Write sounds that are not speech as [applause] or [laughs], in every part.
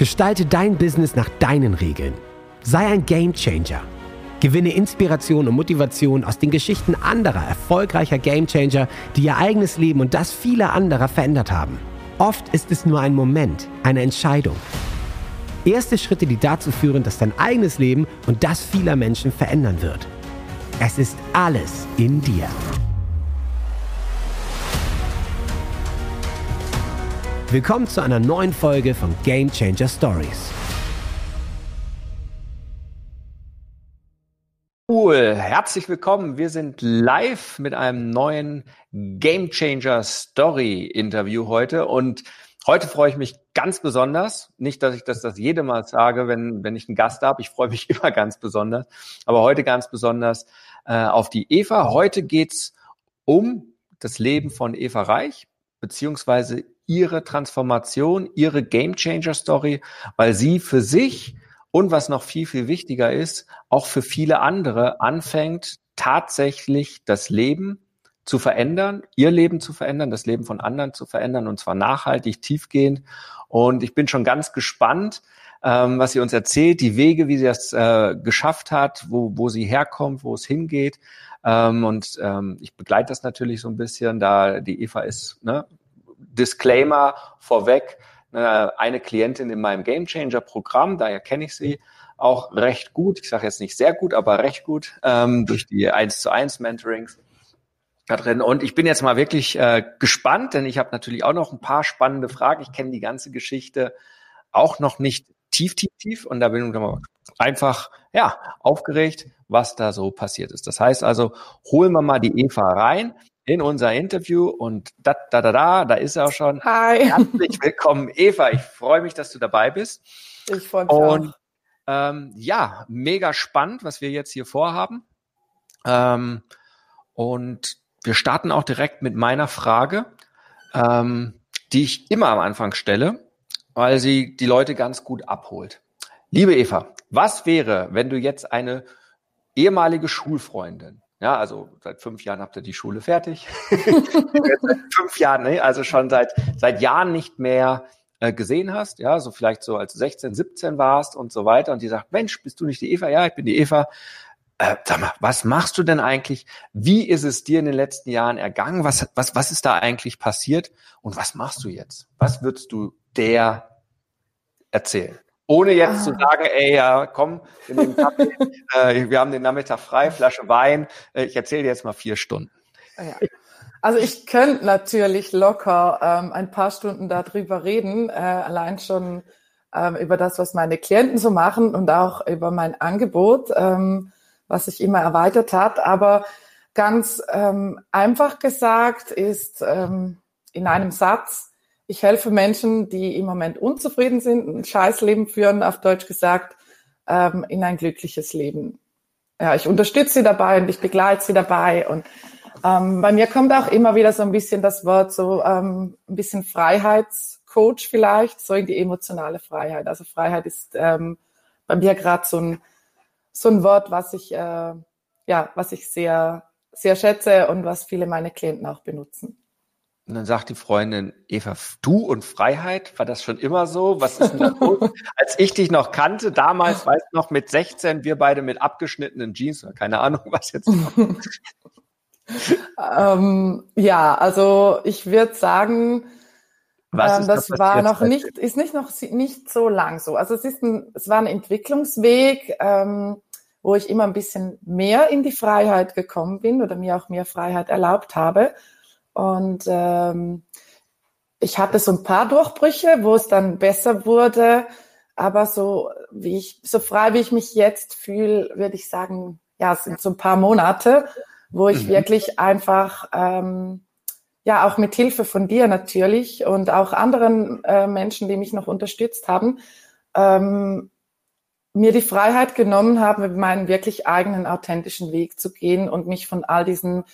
Gestalte dein Business nach deinen Regeln. Sei ein Gamechanger. Gewinne Inspiration und Motivation aus den Geschichten anderer erfolgreicher Gamechanger, die ihr eigenes Leben und das vieler anderer verändert haben. Oft ist es nur ein Moment, eine Entscheidung. Erste Schritte, die dazu führen, dass dein eigenes Leben und das vieler Menschen verändern wird. Es ist alles in dir. Willkommen zu einer neuen Folge von Game Changer Stories. Cool, herzlich willkommen. Wir sind live mit einem neuen Game Changer Story Interview heute und heute freue ich mich ganz besonders. Nicht, dass ich das das jede Mal sage, wenn, wenn ich einen Gast habe. Ich freue mich [laughs] immer ganz besonders. Aber heute ganz besonders äh, auf die Eva. Heute geht's um das Leben von Eva Reich, beziehungsweise ihre Transformation, ihre Game Changer Story, weil sie für sich und was noch viel, viel wichtiger ist, auch für viele andere anfängt, tatsächlich das Leben zu verändern, ihr Leben zu verändern, das Leben von anderen zu verändern und zwar nachhaltig, tiefgehend. Und ich bin schon ganz gespannt, ähm, was sie uns erzählt, die Wege, wie sie das äh, geschafft hat, wo, wo sie herkommt, wo es hingeht. Ähm, und ähm, ich begleite das natürlich so ein bisschen, da die Eva ist ne, Disclaimer vorweg, ne, eine Klientin in meinem Game Changer Programm, daher kenne ich sie auch recht gut. Ich sage jetzt nicht sehr gut, aber recht gut ähm, durch die 1 zu 1 Mentorings da drin. Und ich bin jetzt mal wirklich äh, gespannt, denn ich habe natürlich auch noch ein paar spannende Fragen. Ich kenne die ganze Geschichte auch noch nicht tief, tief, tief. Und da bin ich einfach ja aufgeregt, was da so passiert ist. Das heißt also, holen wir mal die Eva rein in unser Interview und da, da, da, da, da ist er auch schon. Hi. Herzlich willkommen, Eva. Ich freue mich, dass du dabei bist. Ich freue mich und, auch. Ähm, ja, mega spannend, was wir jetzt hier vorhaben. Ähm, und wir starten auch direkt mit meiner Frage, ähm, die ich immer am Anfang stelle, weil sie die Leute ganz gut abholt. Liebe Eva, was wäre, wenn du jetzt eine ehemalige Schulfreundin ja, also seit fünf Jahren habt ihr die Schule fertig. [laughs] fünf Jahren, ne? also schon seit, seit Jahren nicht mehr äh, gesehen hast, ja, so vielleicht so als du 16, 17 warst und so weiter und die sagt, Mensch, bist du nicht die Eva? Ja, ich bin die Eva. Äh, sag mal, was machst du denn eigentlich? Wie ist es dir in den letzten Jahren ergangen? Was, was, was ist da eigentlich passiert? Und was machst du jetzt? Was würdest du der erzählen? Ohne jetzt ah. zu sagen, ey, ja, komm, wir nehmen Kaffee, [laughs] äh, wir haben den Nachmittag frei, Flasche Wein. Äh, ich erzähle dir jetzt mal vier Stunden. Ja. Also ich könnte natürlich locker ähm, ein paar Stunden darüber reden, äh, allein schon ähm, über das, was meine Klienten so machen und auch über mein Angebot, ähm, was sich immer erweitert hat. Aber ganz ähm, einfach gesagt ist ähm, in einem Satz, ich helfe Menschen, die im Moment unzufrieden sind, ein Scheißleben führen, auf Deutsch gesagt, ähm, in ein glückliches Leben. Ja, ich unterstütze sie dabei und ich begleite sie dabei. Und ähm, bei mir kommt auch immer wieder so ein bisschen das Wort so ähm, ein bisschen Freiheitscoach vielleicht, so in die emotionale Freiheit. Also Freiheit ist ähm, bei mir gerade so ein so ein Wort, was ich äh, ja, was ich sehr sehr schätze und was viele meiner Klienten auch benutzen. Und dann sagt die Freundin, Eva, du und Freiheit, war das schon immer so? Was ist denn da los? [laughs] Als ich dich noch kannte, damals, weißt du noch, mit 16, wir beide mit abgeschnittenen Jeans, keine Ahnung, was jetzt [laughs] ähm, ja, also ich würde sagen, ähm, das da war noch nicht, ist nicht noch nicht so lang so. Also es ist ein, es war ein Entwicklungsweg, ähm, wo ich immer ein bisschen mehr in die Freiheit gekommen bin oder mir auch mehr Freiheit erlaubt habe. Und ähm, ich hatte so ein paar Durchbrüche, wo es dann besser wurde. Aber so wie ich, so frei wie ich mich jetzt fühle, würde ich sagen, ja, es sind so ein paar Monate, wo ich mhm. wirklich einfach, ähm, ja, auch mit Hilfe von dir natürlich und auch anderen äh, Menschen, die mich noch unterstützt haben, ähm, mir die Freiheit genommen habe, meinen wirklich eigenen authentischen Weg zu gehen und mich von all diesen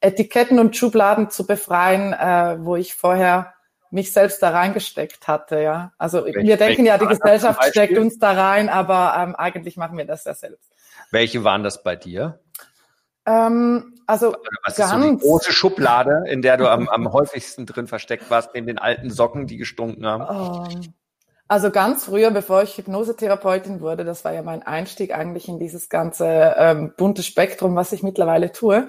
Etiketten und Schubladen zu befreien, äh, wo ich vorher mich selbst da reingesteckt hatte. Ja, also welche, wir denken ja, die Gesellschaft steckt uns da rein, aber ähm, eigentlich machen wir das ja selbst. Welche waren das bei dir? Ähm, also was ganz, ist so die große Schublade, in der du am, am häufigsten drin versteckt warst, neben den alten Socken, die gestunken haben? Ähm, Also ganz früher, bevor ich Hypnosetherapeutin wurde, das war ja mein Einstieg eigentlich in dieses ganze ähm, bunte Spektrum, was ich mittlerweile tue,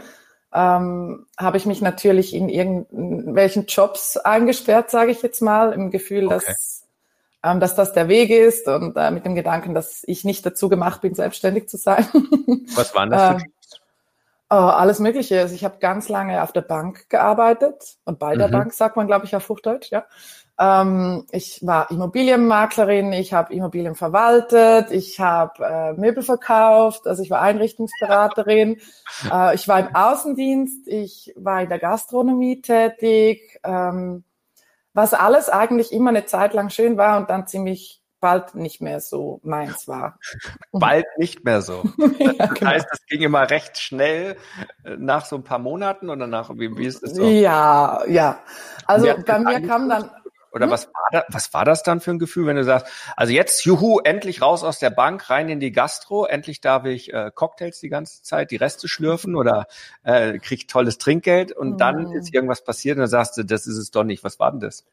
ähm, habe ich mich natürlich in irgendwelchen Jobs eingesperrt, sage ich jetzt mal, im Gefühl, okay. dass, ähm, dass das der Weg ist und äh, mit dem Gedanken, dass ich nicht dazu gemacht bin, selbstständig zu sein. [laughs] Was waren das für ähm, Jobs? Oh, alles Mögliche. Also ich habe ganz lange auf der Bank gearbeitet und bei der mhm. Bank sagt man, glaube ich, auf Hochdeutsch, ja. Ähm, ich war Immobilienmaklerin, ich habe Immobilien verwaltet, ich habe äh, Möbel verkauft, also ich war Einrichtungsberaterin, [laughs] äh, ich war im Außendienst, ich war in der Gastronomie tätig, ähm, was alles eigentlich immer eine Zeit lang schön war und dann ziemlich bald nicht mehr so meins war. [laughs] Bald nicht mehr so. [laughs] ja, das genau. heißt, es ging immer recht schnell äh, nach so ein paar Monaten und danach, wie, wie ist es so? Ja, ja. Also bei mir kam dann oder hm? was war da, was war das dann für ein Gefühl, wenn du sagst, also jetzt, juhu, endlich raus aus der Bank, rein in die Gastro, endlich darf ich äh, Cocktails die ganze Zeit, die Reste schlürfen oder äh, krieg tolles Trinkgeld und mhm. dann ist irgendwas passiert und dann sagst du, das ist es doch nicht. Was war denn das?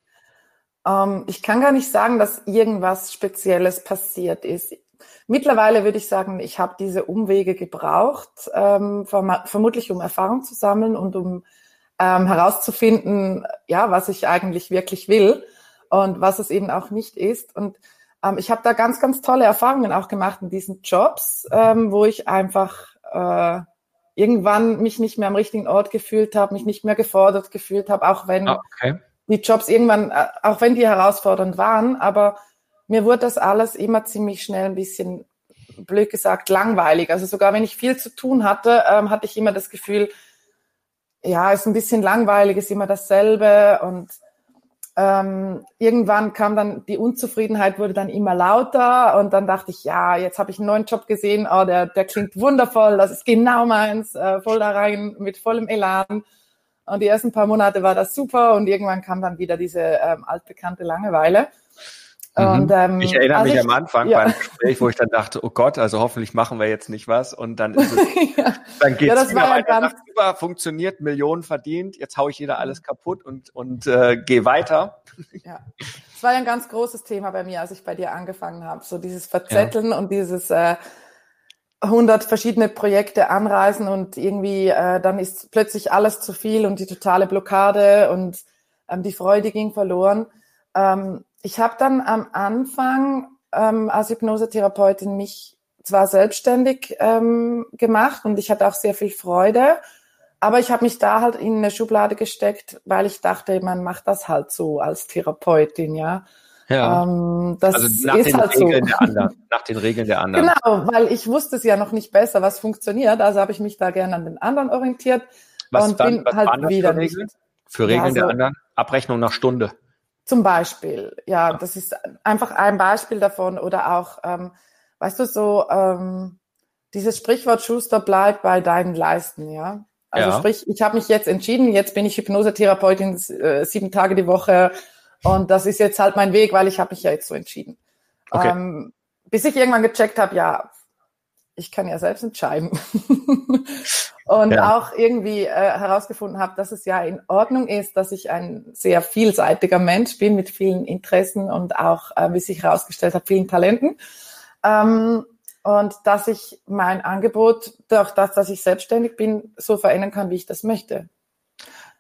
Um, ähm, ich kann gar nicht sagen, dass irgendwas Spezielles passiert ist. Mittlerweile würde ich sagen, ich habe diese Umwege gebraucht, ähm, vermutlich um Erfahrung zu sammeln und um ähm, herauszufinden, ja, was ich eigentlich wirklich will und was es eben auch nicht ist. Und ähm, ich habe da ganz, ganz tolle Erfahrungen auch gemacht in diesen Jobs, ähm, wo ich einfach äh, irgendwann mich nicht mehr am richtigen Ort gefühlt habe, mich nicht mehr gefordert gefühlt habe, auch wenn ah, okay. die Jobs irgendwann, äh, auch wenn die herausfordernd waren, aber mir wurde das alles immer ziemlich schnell ein bisschen, blöd gesagt, langweilig. Also sogar wenn ich viel zu tun hatte, ähm, hatte ich immer das Gefühl, ja, ist ein bisschen langweilig, ist immer dasselbe. Und ähm, irgendwann kam dann die Unzufriedenheit wurde dann immer lauter. Und dann dachte ich, ja, jetzt habe ich einen neuen Job gesehen, oh, der, der klingt wundervoll, das ist genau meins, äh, voll da rein mit vollem Elan. Und die ersten paar Monate war das super. Und irgendwann kam dann wieder diese ähm, altbekannte Langeweile. Mhm. Und, ähm, ich erinnere also mich ich, am Anfang ja. beim Gespräch, wo ich dann dachte, oh Gott, also hoffentlich machen wir jetzt nicht was und dann ist es, [laughs] ja. dann geht's ja, das war ja ganz über, funktioniert, Millionen verdient, jetzt haue ich jeder alles kaputt und und äh, gehe weiter. Ja, das war ja ein ganz großes Thema bei mir, als ich bei dir angefangen habe, so dieses Verzetteln ja. und dieses äh, 100 verschiedene Projekte anreisen und irgendwie äh, dann ist plötzlich alles zu viel und die totale Blockade und ähm, die Freude ging verloren. Ähm, ich habe dann am Anfang ähm, als Hypnosetherapeutin mich zwar selbstständig ähm, gemacht und ich hatte auch sehr viel Freude, aber ich habe mich da halt in eine Schublade gesteckt, weil ich dachte, man macht das halt so als Therapeutin, ja. Ja. Ähm, das also nach ist den halt Regeln so. der anderen. Nach den Regeln der anderen. [laughs] Genau, weil ich wusste es ja noch nicht besser, was funktioniert. Also habe ich mich da gerne an den anderen orientiert was und dann, bin was halt wieder für Regeln? Für Regeln ja, so, der anderen? Abrechnung nach Stunde. Zum Beispiel, ja, das ist einfach ein Beispiel davon oder auch, ähm, weißt du, so ähm, dieses Sprichwort Schuster bleibt bei deinen Leisten, ja. Also ja. sprich, ich habe mich jetzt entschieden, jetzt bin ich Hypnosetherapeutin äh, sieben Tage die Woche und das ist jetzt halt mein Weg, weil ich habe mich ja jetzt so entschieden. Okay. Ähm, bis ich irgendwann gecheckt habe, ja, ich kann ja selbst entscheiden. [laughs] und ja. auch irgendwie äh, herausgefunden habe, dass es ja in Ordnung ist, dass ich ein sehr vielseitiger Mensch bin mit vielen Interessen und auch, äh, wie sich herausgestellt hat, vielen Talenten. Ähm, und dass ich mein Angebot durch das, dass ich selbstständig bin, so verändern kann, wie ich das möchte.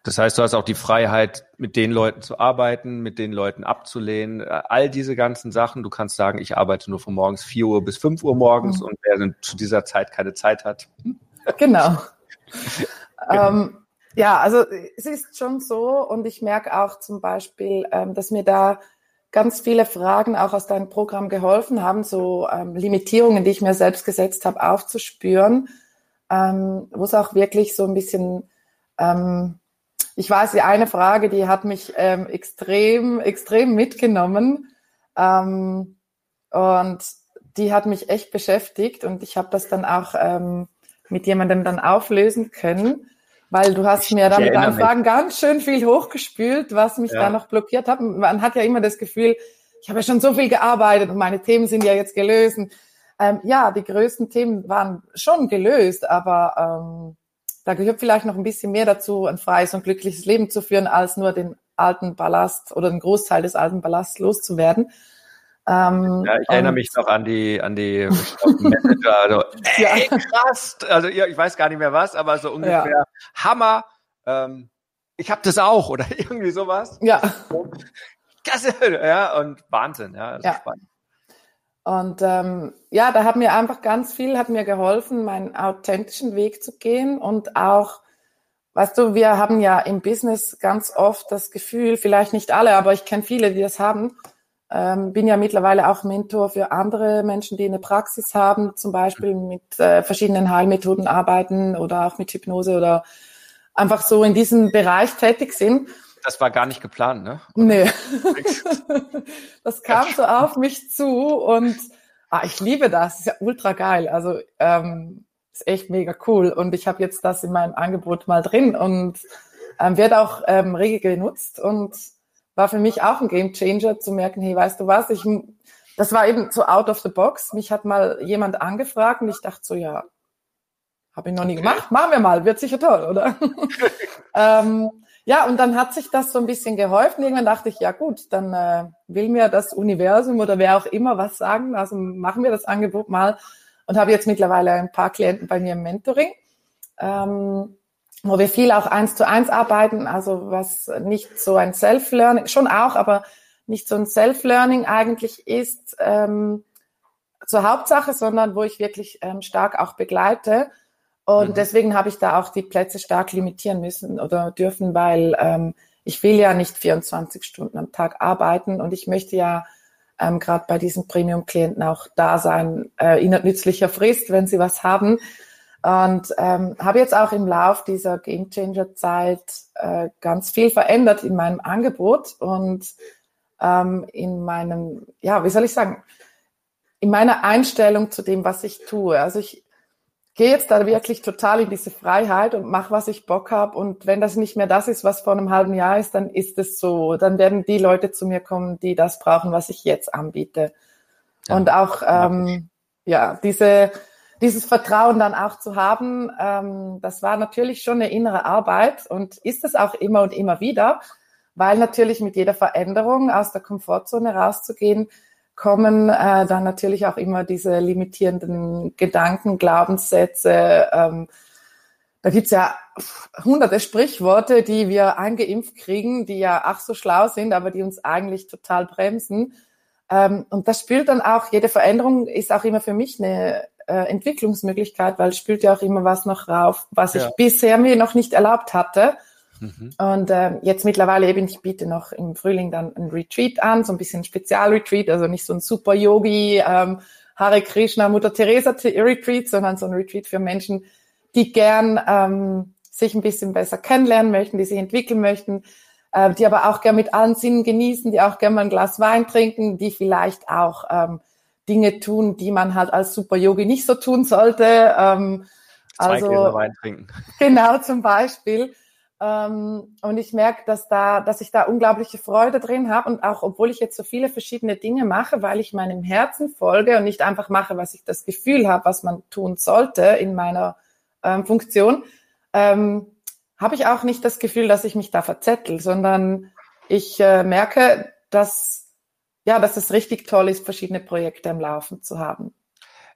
Das heißt, du hast auch die Freiheit, mit den Leuten zu arbeiten, mit den Leuten abzulehnen, äh, all diese ganzen Sachen. Du kannst sagen, ich arbeite nur von morgens 4 Uhr bis 5 Uhr morgens mhm. und wer zu dieser Zeit keine Zeit hat. [laughs] Genau. [laughs] genau. Ähm, ja, also es ist schon so und ich merke auch zum Beispiel, ähm, dass mir da ganz viele Fragen auch aus deinem Programm geholfen haben, so ähm, Limitierungen, die ich mir selbst gesetzt habe, aufzuspüren, ähm, wo es auch wirklich so ein bisschen, ähm, ich weiß, die eine Frage, die hat mich ähm, extrem, extrem mitgenommen ähm, und die hat mich echt beschäftigt und ich habe das dann auch ähm, mit jemandem dann auflösen können, weil du hast mir dann mit deinen Fragen ganz schön viel hochgespült, was mich ja. da noch blockiert hat. Man hat ja immer das Gefühl, ich habe ja schon so viel gearbeitet und meine Themen sind ja jetzt gelöst. Ähm, ja, die größten Themen waren schon gelöst, aber ähm, da gehört vielleicht noch ein bisschen mehr dazu, ein freies und glückliches Leben zu führen, als nur den alten Ballast oder den Großteil des alten Ballasts loszuwerden. Ähm, ja, ich erinnere mich noch an die, an die Manager. Also, [laughs] ey, krass! Also ich weiß gar nicht mehr was, aber so ungefähr ja. Hammer. Ähm, ich habe das auch oder [laughs] irgendwie sowas. Ja. Klasse, ja, und Wahnsinn, ja. ja. Spannend. Und ähm, ja, da hat mir einfach ganz viel, hat mir geholfen, meinen authentischen Weg zu gehen und auch, weißt du, wir haben ja im Business ganz oft das Gefühl, vielleicht nicht alle, aber ich kenne viele, die das haben, ähm, bin ja mittlerweile auch Mentor für andere Menschen, die eine Praxis haben, zum Beispiel mit äh, verschiedenen Heilmethoden arbeiten oder auch mit Hypnose oder einfach so in diesem Bereich tätig sind. Das war gar nicht geplant, ne? Nee. [laughs] das kam so auf mich zu und ah, ich liebe das. Ist ja ultra geil. Also ähm, ist echt mega cool. Und ich habe jetzt das in meinem Angebot mal drin und ähm, wird auch ähm, rege genutzt und war für mich auch ein Game Changer zu merken, hey, weißt du was, ich das war eben so out of the box. Mich hat mal jemand angefragt und ich dachte so, ja, habe ich noch nie gemacht, machen wir mal, wird sicher toll, oder? [laughs] ähm, ja, und dann hat sich das so ein bisschen geholfen. Irgendwann dachte ich, ja gut, dann äh, will mir das Universum oder wer auch immer was sagen. Also machen wir das Angebot mal. Und habe jetzt mittlerweile ein paar Klienten bei mir im Mentoring, ähm, wo wir viel auch eins zu eins arbeiten. Also was nicht so ein Self-Learning, schon auch, aber nicht so ein Self-Learning eigentlich ist ähm, zur Hauptsache, sondern wo ich wirklich ähm, stark auch begleite und mhm. deswegen habe ich da auch die Plätze stark limitieren müssen oder dürfen, weil ähm, ich will ja nicht 24 Stunden am Tag arbeiten und ich möchte ja ähm, gerade bei diesen Premium-Klienten auch da sein, äh, ihnen nützlicher Frist, wenn sie was haben. Und ähm, habe jetzt auch im Lauf dieser Game Changer Zeit äh, ganz viel verändert in meinem Angebot und ähm, in meinem, ja, wie soll ich sagen, in meiner Einstellung zu dem, was ich tue. Also ich, gehe jetzt da wirklich total in diese Freiheit und mach, was ich Bock habe. Und wenn das nicht mehr das ist, was vor einem halben Jahr ist, dann ist es so. Dann werden die Leute zu mir kommen, die das brauchen, was ich jetzt anbiete. Ja, und auch ähm, ja diese dieses Vertrauen dann auch zu haben, ähm, das war natürlich schon eine innere Arbeit und ist es auch immer und immer wieder, weil natürlich mit jeder Veränderung aus der Komfortzone rauszugehen, kommen äh, dann natürlich auch immer diese limitierenden Gedanken, Glaubenssätze. Ähm, da gibt's ja hunderte Sprichworte, die wir eingeimpft kriegen, die ja ach so schlau sind, aber die uns eigentlich total bremsen. Ähm, und das spielt dann auch, jede Veränderung ist auch immer für mich eine äh, Entwicklungsmöglichkeit, weil es spielt ja auch immer was noch rauf, was ja. ich bisher mir noch nicht erlaubt hatte. Mhm. Und äh, jetzt mittlerweile eben, ich biete noch im Frühling dann ein Retreat an, so ein bisschen Spezialretreat, also nicht so ein super Yogi, ähm, Hare Krishna, Mutter Teresa Retreat, sondern so ein Retreat für Menschen, die gern ähm, sich ein bisschen besser kennenlernen möchten, die sich entwickeln möchten, äh, die aber auch gern mit allen Sinnen genießen, die auch gern mal ein Glas Wein trinken, die vielleicht auch ähm, Dinge tun, die man halt als Super Yogi nicht so tun sollte. Ähm, Zwei also, Wein trinken. Genau, zum Beispiel. Ähm, und ich merke, dass da, dass ich da unglaubliche Freude drin habe und auch, obwohl ich jetzt so viele verschiedene Dinge mache, weil ich meinem Herzen folge und nicht einfach mache, was ich das Gefühl habe, was man tun sollte in meiner ähm, Funktion, ähm, habe ich auch nicht das Gefühl, dass ich mich da verzettel, sondern ich äh, merke, dass ja, dass es richtig toll ist, verschiedene Projekte am Laufen zu haben.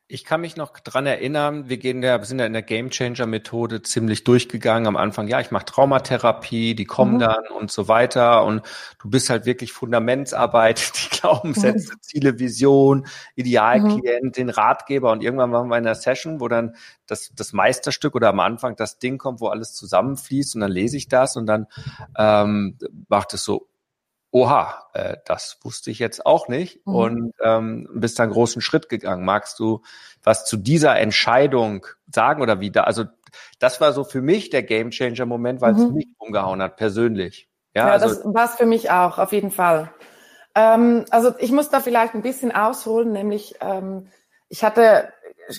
Ich kann mich noch dran erinnern, wir gehen ja, sind ja in der Game Changer Methode ziemlich durchgegangen am Anfang. Ja, ich mache Traumatherapie, die kommen mhm. dann und so weiter. Und du bist halt wirklich Fundamentsarbeit, [laughs] die Glaubenssätze, mhm. Ziele, Vision, Idealklient, mhm. den Ratgeber. Und irgendwann waren wir in einer Session, wo dann das, das Meisterstück oder am Anfang das Ding kommt, wo alles zusammenfließt. Und dann lese ich das und dann ähm, macht es so oha, äh, das wusste ich jetzt auch nicht mhm. und ähm, bist da einen großen Schritt gegangen. Magst du was zu dieser Entscheidung sagen oder wie da? Also das war so für mich der Gamechanger-Moment, weil mhm. es mich umgehauen hat, persönlich. Ja, ja also, das war es für mich auch, auf jeden Fall. Ähm, also ich muss da vielleicht ein bisschen ausholen, nämlich ähm, ich hatte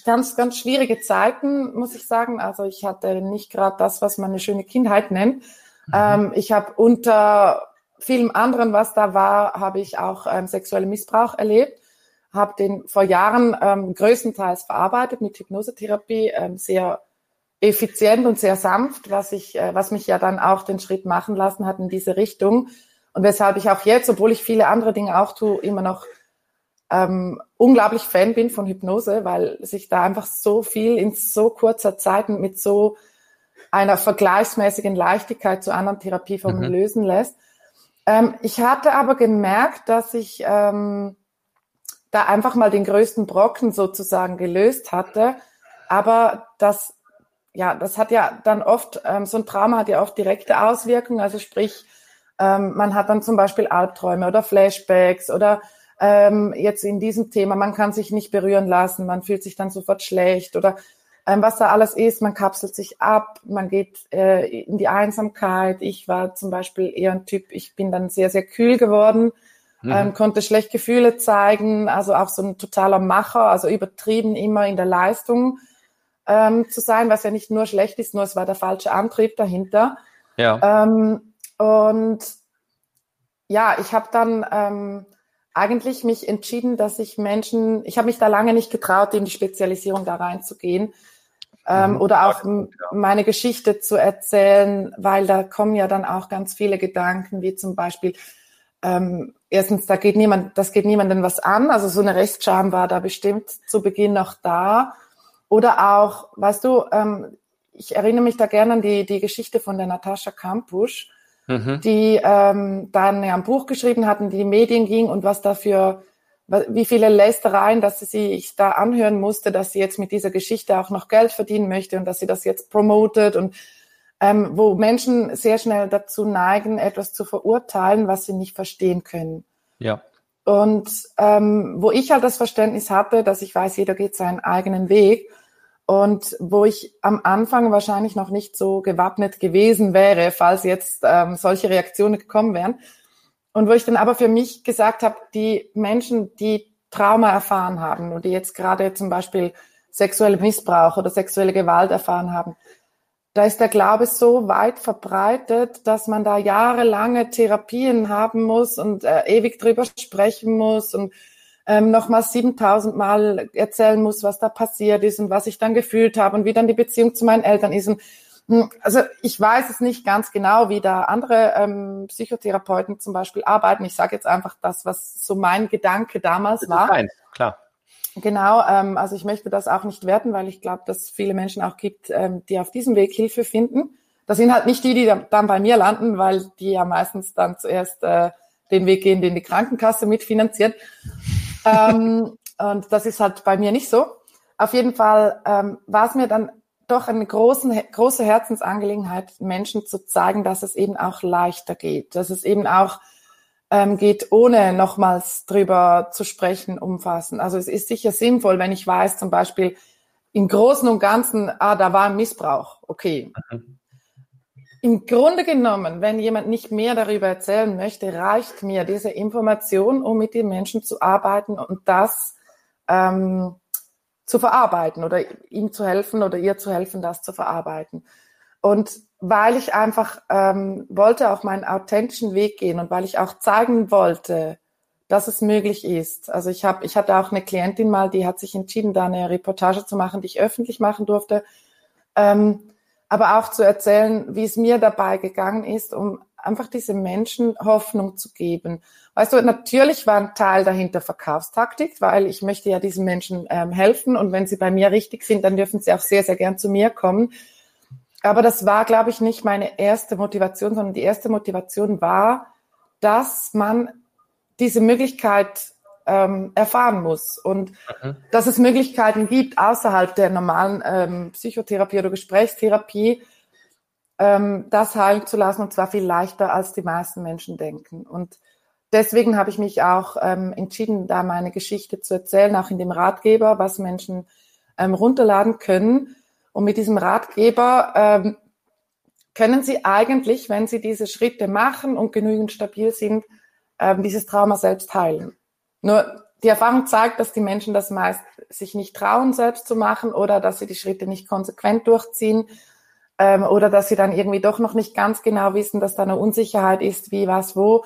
ganz, ganz schwierige Zeiten, muss ich sagen. Also ich hatte nicht gerade das, was man eine schöne Kindheit nennt. Mhm. Ähm, ich habe unter vielem anderen, was da war, habe ich auch ähm, sexuellen Missbrauch erlebt, habe den vor Jahren ähm, größtenteils verarbeitet mit Hypnosetherapie, ähm, sehr effizient und sehr sanft, was ich, äh, was mich ja dann auch den Schritt machen lassen hat in diese Richtung und weshalb ich auch jetzt, obwohl ich viele andere Dinge auch tue, immer noch ähm, unglaublich Fan bin von Hypnose, weil sich da einfach so viel in so kurzer Zeit mit so einer vergleichsmäßigen Leichtigkeit zu anderen Therapieformen mhm. lösen lässt. Ähm, ich hatte aber gemerkt, dass ich ähm, da einfach mal den größten Brocken sozusagen gelöst hatte. Aber das, ja, das hat ja dann oft, ähm, so ein Trauma hat ja oft direkte Auswirkungen. Also sprich, ähm, man hat dann zum Beispiel Albträume oder Flashbacks oder ähm, jetzt in diesem Thema, man kann sich nicht berühren lassen, man fühlt sich dann sofort schlecht oder was da alles ist, man kapselt sich ab, man geht äh, in die Einsamkeit. Ich war zum Beispiel eher ein Typ, ich bin dann sehr, sehr kühl geworden, mhm. ähm, konnte schlecht Gefühle zeigen, also auch so ein totaler Macher, also übertrieben immer in der Leistung ähm, zu sein, was ja nicht nur schlecht ist, nur es war der falsche Antrieb dahinter. Ja. Ähm, und ja, ich habe dann ähm, eigentlich mich entschieden, dass ich Menschen, ich habe mich da lange nicht getraut, in die Spezialisierung da reinzugehen ähm, mhm. oder auch meine Geschichte zu erzählen, weil da kommen ja dann auch ganz viele Gedanken, wie zum Beispiel ähm, erstens, da geht niemand, das geht niemandem was an, also so eine Rechtsscham war da bestimmt zu Beginn noch da. Oder auch, weißt du, ähm, ich erinnere mich da gerne an die, die Geschichte von der Natascha Kampusch, mhm. die ähm, dann ja ein Buch geschrieben hatten, die in die Medien ging und was dafür, wie viele Lästereien, dass sie sich da anhören musste, dass sie jetzt mit dieser Geschichte auch noch Geld verdienen möchte und dass sie das jetzt promotet und ähm, wo Menschen sehr schnell dazu neigen, etwas zu verurteilen, was sie nicht verstehen können. Ja. Und ähm, wo ich halt das Verständnis hatte, dass ich weiß, jeder geht seinen eigenen Weg und wo ich am Anfang wahrscheinlich noch nicht so gewappnet gewesen wäre, falls jetzt ähm, solche Reaktionen gekommen wären. Und wo ich dann aber für mich gesagt habe, die Menschen, die Trauma erfahren haben und die jetzt gerade zum Beispiel sexuelle Missbrauch oder sexuelle Gewalt erfahren haben, da ist der Glaube so weit verbreitet, dass man da jahrelange Therapien haben muss und äh, ewig drüber sprechen muss und ähm, nochmal 7000 Mal erzählen muss, was da passiert ist und was ich dann gefühlt habe und wie dann die Beziehung zu meinen Eltern ist. Und, also ich weiß es nicht ganz genau, wie da andere ähm, Psychotherapeuten zum Beispiel arbeiten. Ich sage jetzt einfach das, was so mein Gedanke damals war. Nein, klar. Genau, ähm, also ich möchte das auch nicht werten, weil ich glaube, dass es viele Menschen auch gibt, ähm, die auf diesem Weg Hilfe finden. Das sind halt nicht die, die dann bei mir landen, weil die ja meistens dann zuerst äh, den Weg gehen, den die Krankenkasse mitfinanziert ähm, und das ist halt bei mir nicht so. Auf jeden Fall ähm, war es mir dann doch eine großen, große Herzensangelegenheit, Menschen zu zeigen, dass es eben auch leichter geht, dass es eben auch ähm, geht, ohne nochmals drüber zu sprechen, umfassen. Also es ist sicher sinnvoll, wenn ich weiß, zum Beispiel im Großen und Ganzen, ah, da war ein Missbrauch, okay. Mhm. Im Grunde genommen, wenn jemand nicht mehr darüber erzählen möchte, reicht mir diese Information, um mit den Menschen zu arbeiten und das ähm, zu verarbeiten oder ihm zu helfen oder ihr zu helfen, das zu verarbeiten. Und weil ich einfach ähm, wollte auch meinen authentischen Weg gehen und weil ich auch zeigen wollte, dass es möglich ist. Also ich habe, ich hatte auch eine Klientin mal, die hat sich entschieden, da eine Reportage zu machen, die ich öffentlich machen durfte. Ähm, aber auch zu erzählen, wie es mir dabei gegangen ist, um einfach diese Menschen Hoffnung zu geben. Weißt du, natürlich war ein Teil dahinter Verkaufstaktik, weil ich möchte ja diesen Menschen ähm, helfen und wenn sie bei mir richtig sind, dann dürfen sie auch sehr, sehr gern zu mir kommen. Aber das war, glaube ich, nicht meine erste Motivation, sondern die erste Motivation war, dass man diese Möglichkeit ähm, erfahren muss und mhm. dass es Möglichkeiten gibt außerhalb der normalen ähm, Psychotherapie oder Gesprächstherapie, ähm, das heilen zu lassen und zwar viel leichter, als die meisten Menschen denken. Und deswegen habe ich mich auch ähm, entschieden, da meine Geschichte zu erzählen, auch in dem Ratgeber, was Menschen ähm, runterladen können. Und mit diesem Ratgeber ähm, können Sie eigentlich, wenn Sie diese Schritte machen und genügend stabil sind, ähm, dieses Trauma selbst heilen. Nur die Erfahrung zeigt, dass die Menschen das meist sich nicht trauen, selbst zu machen oder dass sie die Schritte nicht konsequent durchziehen ähm, oder dass sie dann irgendwie doch noch nicht ganz genau wissen, dass da eine Unsicherheit ist, wie, was, wo.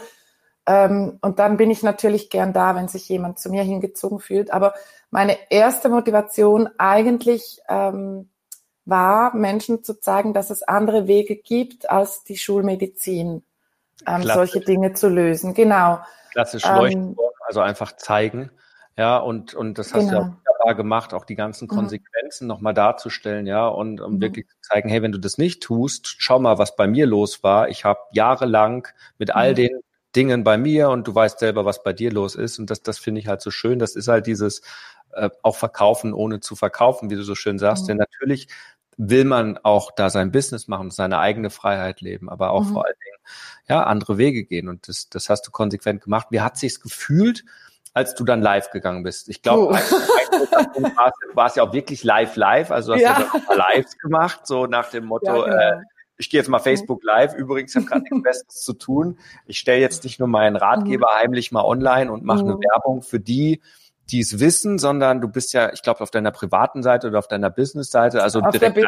Ähm, und dann bin ich natürlich gern da, wenn sich jemand zu mir hingezogen fühlt. Aber meine erste Motivation eigentlich ähm, war, Menschen zu zeigen, dass es andere Wege gibt als die Schulmedizin, ähm, solche Dinge zu lösen. Genau. Klassisch leuchten, ähm, also einfach zeigen. Ja, und, und das hast genau. du ja wunderbar gemacht, auch die ganzen mhm. Konsequenzen mhm. nochmal darzustellen, ja, und um mhm. wirklich zu zeigen, hey, wenn du das nicht tust, schau mal, was bei mir los war. Ich habe jahrelang mit all mhm. den Dingen bei mir und du weißt selber, was bei dir los ist. Und das, das finde ich halt so schön. Das ist halt dieses äh, auch verkaufen, ohne zu verkaufen, wie du so schön sagst. Mhm. Denn natürlich will man auch da sein Business machen, seine eigene Freiheit leben, aber auch mhm. vor allen Dingen ja andere Wege gehen. Und das, das hast du konsequent gemacht. Wie hat sich's gefühlt, als du dann live gegangen bist? Ich glaube, oh. [laughs] war es ja auch wirklich live, live. Also hast ja. du live gemacht, so nach dem Motto. Ja, genau. äh, ich gehe jetzt mal Facebook Live. Übrigens, ich habe gerade nichts [laughs] Besseres zu tun. Ich stelle jetzt nicht nur meinen Ratgeber mhm. heimlich mal online und mache mhm. eine Werbung für die, die es wissen, sondern du bist ja, ich glaube, auf deiner privaten Seite oder auf deiner Business-Seite, also auf direkt.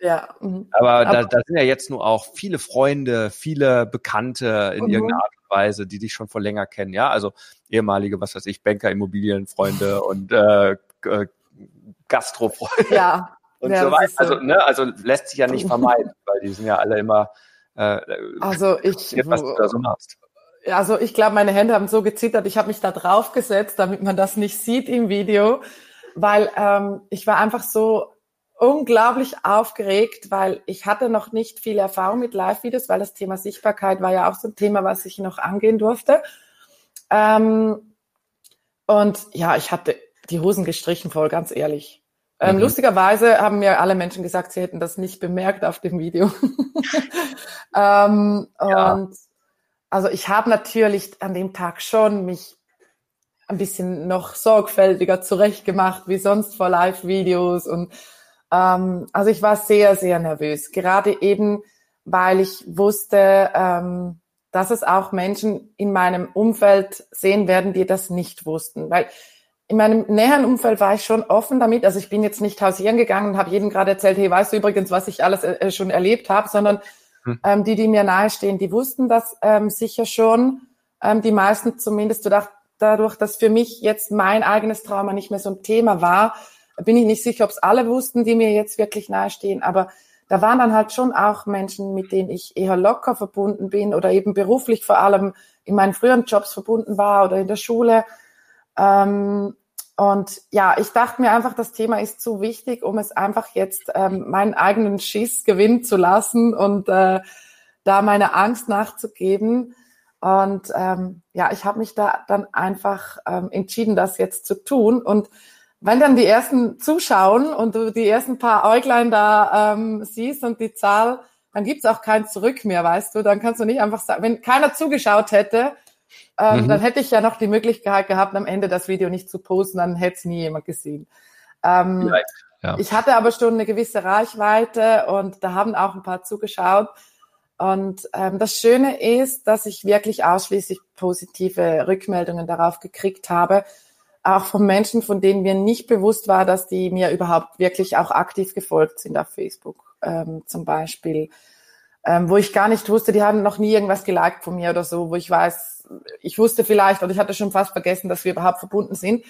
ja. Mhm. Aber, Aber da, da sind ja jetzt nur auch viele Freunde, viele Bekannte in mhm. irgendeiner Art und Weise, die dich schon vor länger kennen, ja. Also ehemalige, was weiß ich, Banker, Immobilienfreunde und äh, äh, Gastrofreunde. Ja. [laughs] Und ja, so weiter. Also, ne, also lässt sich ja nicht [laughs] vermeiden, weil die sind ja alle immer äh, also ich, was du da so machst also ich glaube, meine Hände haben so gezittert. Ich habe mich da drauf gesetzt, damit man das nicht sieht im Video, weil ähm, ich war einfach so unglaublich aufgeregt, weil ich hatte noch nicht viel Erfahrung mit Live-Videos, weil das Thema Sichtbarkeit war ja auch so ein Thema, was ich noch angehen durfte. Ähm, und ja, ich hatte die Hosen gestrichen voll, ganz ehrlich. Ähm, mhm. Lustigerweise haben mir alle Menschen gesagt, sie hätten das nicht bemerkt auf dem Video. [laughs] ähm, ja. Und also ich habe natürlich an dem Tag schon mich ein bisschen noch sorgfältiger zurechtgemacht wie sonst vor Live-Videos und ähm, also ich war sehr, sehr nervös. Gerade eben, weil ich wusste, ähm, dass es auch Menschen in meinem Umfeld sehen werden, die das nicht wussten. Weil in meinem näheren Umfeld war ich schon offen damit. Also ich bin jetzt nicht hausieren gegangen und habe jedem gerade erzählt, hey, weißt du übrigens, was ich alles äh, schon erlebt habe, sondern hm. ähm, die, die mir nahestehen, die wussten das ähm, sicher schon. Ähm, die meisten zumindest dadurch, dass für mich jetzt mein eigenes Trauma nicht mehr so ein Thema war, bin ich nicht sicher, ob es alle wussten, die mir jetzt wirklich nahestehen. Aber da waren dann halt schon auch Menschen, mit denen ich eher locker verbunden bin oder eben beruflich vor allem in meinen früheren Jobs verbunden war oder in der Schule. Ähm, und ja, ich dachte mir einfach, das Thema ist zu wichtig, um es einfach jetzt ähm, meinen eigenen Schiss gewinnen zu lassen und äh, da meine Angst nachzugeben. Und ähm, ja, ich habe mich da dann einfach ähm, entschieden, das jetzt zu tun. Und wenn dann die ersten zuschauen und du die ersten paar Äuglein da ähm, siehst und die Zahl, dann gibt's auch kein Zurück mehr, weißt du. Dann kannst du nicht einfach sagen, wenn keiner zugeschaut hätte, ähm, mhm. Dann hätte ich ja noch die Möglichkeit gehabt, am Ende das Video nicht zu posten, dann hätte es nie jemand gesehen. Ähm, ja. Ich hatte aber schon eine gewisse Reichweite und da haben auch ein paar zugeschaut. Und ähm, das Schöne ist, dass ich wirklich ausschließlich positive Rückmeldungen darauf gekriegt habe, auch von Menschen, von denen mir nicht bewusst war, dass die mir überhaupt wirklich auch aktiv gefolgt sind auf Facebook ähm, zum Beispiel, ähm, wo ich gar nicht wusste, die haben noch nie irgendwas geliked von mir oder so, wo ich weiß, ich wusste vielleicht oder ich hatte schon fast vergessen, dass wir überhaupt verbunden sind.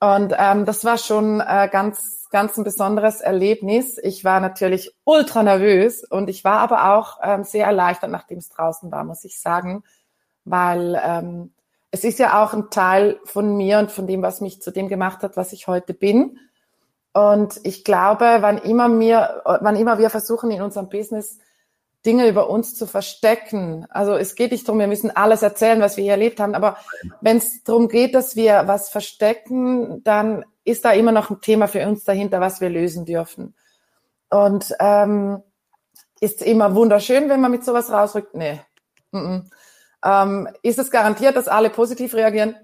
Und ähm, das war schon äh, ganz, ganz ein besonderes Erlebnis. Ich war natürlich ultra nervös und ich war aber auch ähm, sehr erleichtert, nachdem es draußen war, muss ich sagen, weil ähm, es ist ja auch ein Teil von mir und von dem, was mich zu dem gemacht hat, was ich heute bin. Und ich glaube, wann immer mir, wann immer wir versuchen in unserem Business Dinge über uns zu verstecken. Also es geht nicht darum, wir müssen alles erzählen, was wir hier erlebt haben, aber wenn es darum geht, dass wir was verstecken, dann ist da immer noch ein Thema für uns dahinter, was wir lösen dürfen. Und ähm, ist immer wunderschön, wenn man mit sowas rausrückt? Nee. Mm -mm. Ähm, ist es garantiert, dass alle positiv reagieren?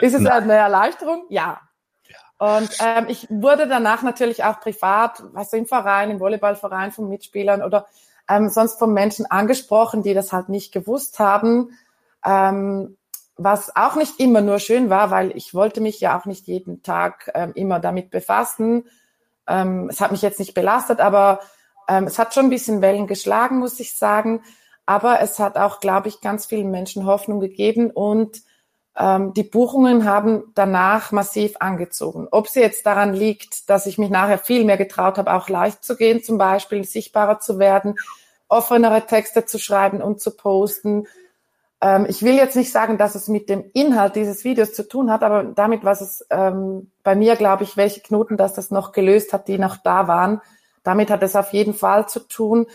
Ist es eine Erleichterung? Ja. Und ähm, ich wurde danach natürlich auch privat, was im Verein, im Volleyballverein von Mitspielern oder ähm, sonst von Menschen angesprochen, die das halt nicht gewusst haben. Ähm, was auch nicht immer nur schön war, weil ich wollte mich ja auch nicht jeden Tag ähm, immer damit befassen. Ähm, es hat mich jetzt nicht belastet, aber ähm, es hat schon ein bisschen Wellen geschlagen, muss ich sagen. Aber es hat auch, glaube ich, ganz vielen Menschen Hoffnung gegeben und ähm, die Buchungen haben danach massiv angezogen. Ob sie jetzt daran liegt, dass ich mich nachher viel mehr getraut habe, auch leicht zu gehen, zum Beispiel sichtbarer zu werden, offenere Texte zu schreiben und zu posten. ähm, ich will jetzt nicht sagen, dass es mit dem Inhalt dieses Videos zu tun hat, aber damit, was es ähm, bei mir, glaube ich, welche Knoten, dass das noch gelöst hat, die noch da waren. Damit hat es auf jeden Fall zu tun.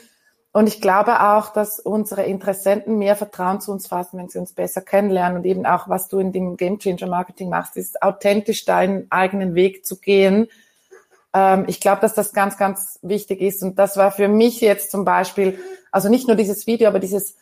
Und ich glaube auch, dass unsere Interessenten mehr Vertrauen zu uns fassen, wenn sie uns besser kennenlernen und eben auch, was du in dem Game Changer Marketing machst, ist authentisch deinen eigenen Weg zu gehen. Ähm, ich glaube, dass das ganz, ganz wichtig ist. Und das war für mich jetzt zum Beispiel, also nicht nur dieses Video, aber dieses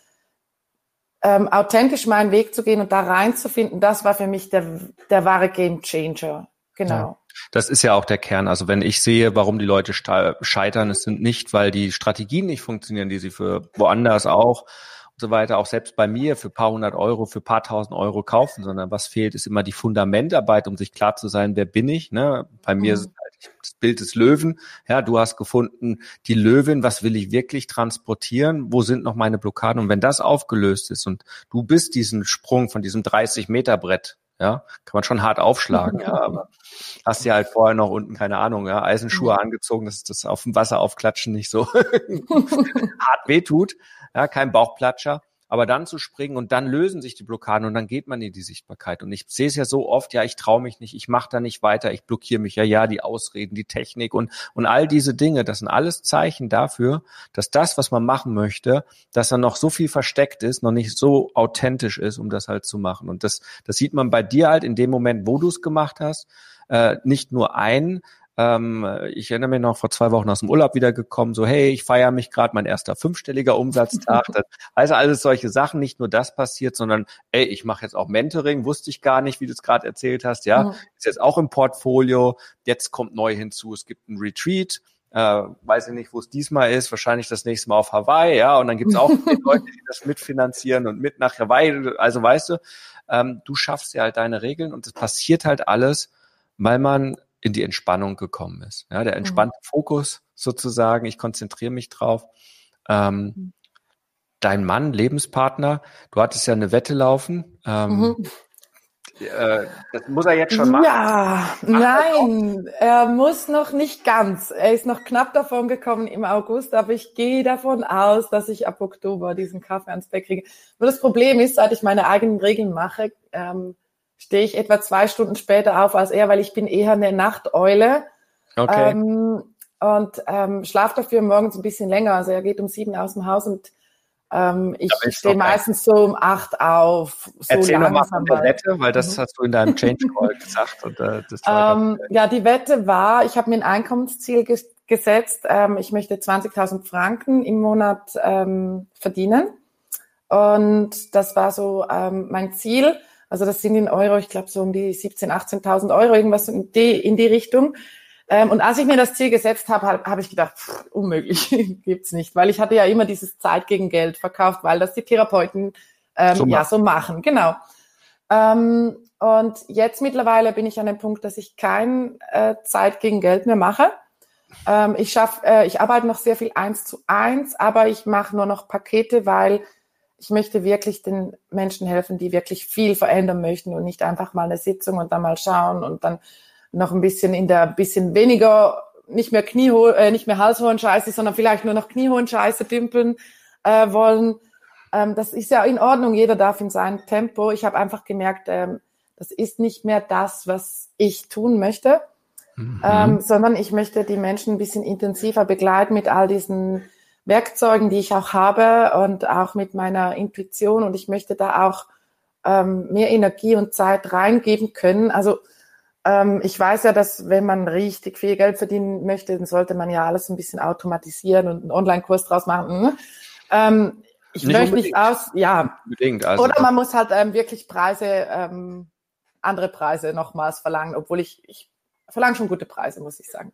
ähm, authentisch meinen Weg zu gehen und da reinzufinden, das war für mich der, der wahre Game Changer. Genau. Ja. Das ist ja auch der Kern. Also wenn ich sehe, warum die Leute scheitern, es sind nicht, weil die Strategien nicht funktionieren, die sie für woanders auch und so weiter, auch selbst bei mir für paar hundert Euro, für paar tausend Euro kaufen, sondern was fehlt, ist immer die Fundamentarbeit, um sich klar zu sein, wer bin ich. Ne? Bei mir mhm. ist halt das Bild des Löwen. Ja, du hast gefunden, die Löwin, was will ich wirklich transportieren? Wo sind noch meine Blockaden? Und wenn das aufgelöst ist und du bist diesen Sprung von diesem 30 Meter Brett ja, kann man schon hart aufschlagen, [laughs] ja, aber hast ja halt vorher noch unten, keine Ahnung, ja, Eisenschuhe mhm. angezogen, dass das auf dem Wasser aufklatschen nicht so [laughs] hart wehtut, ja, kein Bauchplatscher aber dann zu springen und dann lösen sich die Blockaden und dann geht man in die Sichtbarkeit. Und ich sehe es ja so oft, ja, ich traue mich nicht, ich mache da nicht weiter, ich blockiere mich, ja, ja, die Ausreden, die Technik und, und all diese Dinge, das sind alles Zeichen dafür, dass das, was man machen möchte, dass da noch so viel versteckt ist, noch nicht so authentisch ist, um das halt zu machen. Und das, das sieht man bei dir halt in dem Moment, wo du es gemacht hast, äh, nicht nur ein, ähm, ich erinnere mich noch vor zwei Wochen aus dem Urlaub wiedergekommen, so hey, ich feiere mich gerade, mein erster fünfstelliger Umsatztag. [laughs] das, also alles solche Sachen, nicht nur das passiert, sondern ey, ich mache jetzt auch Mentoring, wusste ich gar nicht, wie du es gerade erzählt hast, ja, mhm. ist jetzt auch im Portfolio. Jetzt kommt neu hinzu, es gibt ein Retreat. Äh, weiß ich nicht, wo es diesmal ist, wahrscheinlich das nächste Mal auf Hawaii, ja, und dann gibt es auch [laughs] Leute, die das mitfinanzieren und mit nach Hawaii, also weißt du, ähm, du schaffst ja halt deine Regeln und es passiert halt alles, weil man in die Entspannung gekommen ist. Ja, der mhm. entspannte mhm. Fokus sozusagen, ich konzentriere mich drauf. Ähm, mhm. Dein Mann, Lebenspartner, du hattest ja eine Wette laufen. Ähm, mhm. äh, das muss er jetzt schon machen. Ja, nein, er muss noch nicht ganz. Er ist noch knapp davon gekommen im August, aber ich gehe davon aus, dass ich ab Oktober diesen Kaffee ans Bett kriege. Nur das Problem ist, seit ich meine eigenen Regeln mache, ähm, stehe ich etwa zwei Stunden später auf als er, weil ich bin eher eine Nachteule. Okay. Ähm, und ähm, schlafe dafür morgens ein bisschen länger. Also er geht um sieben aus dem Haus und ähm, ich stehe meistens so um acht auf. So Erzähl nochmal von der Wette, weil das mhm. hast du in deinem Change Call [laughs] gesagt. Und, äh, das ähm, ja, die Wette war, ich habe mir ein Einkommensziel ges gesetzt. Ähm, ich möchte 20.000 Franken im Monat ähm, verdienen. Und das war so ähm, mein Ziel. Also das sind in Euro, ich glaube so um die 17.000, 18.000 Euro, irgendwas in die, in die Richtung. Ähm, und als ich mir das Ziel gesetzt habe, habe hab ich gedacht, pff, unmöglich, [laughs] gibt's nicht, weil ich hatte ja immer dieses Zeit gegen Geld verkauft, weil das die Therapeuten ähm, so ja so machen, genau. Ähm, und jetzt mittlerweile bin ich an dem Punkt, dass ich kein äh, Zeit gegen Geld mehr mache. Ähm, ich schaff, äh, ich arbeite noch sehr viel eins zu eins, aber ich mache nur noch Pakete, weil ich möchte wirklich den Menschen helfen, die wirklich viel verändern möchten und nicht einfach mal eine Sitzung und dann mal schauen und dann noch ein bisschen in der bisschen weniger nicht mehr Knieho äh, nicht mehr halshohen Scheiße, sondern vielleicht nur noch kniehohen Scheiße dümpeln äh, wollen. Ähm, das ist ja in Ordnung. Jeder darf in seinem Tempo. Ich habe einfach gemerkt, ähm, das ist nicht mehr das, was ich tun möchte, mhm. ähm, sondern ich möchte die Menschen ein bisschen intensiver begleiten mit all diesen Werkzeugen, die ich auch habe und auch mit meiner Intuition. Und ich möchte da auch ähm, mehr Energie und Zeit reingeben können. Also ähm, ich weiß ja, dass wenn man richtig viel Geld verdienen möchte, dann sollte man ja alles ein bisschen automatisieren und einen Online-Kurs draus machen. Ne? Ähm, ich nicht möchte nicht aus, ja. Unbedingt, also. Oder man muss halt ähm, wirklich Preise, ähm, andere Preise nochmals verlangen, obwohl ich, ich verlangen schon gute Preise, muss ich sagen.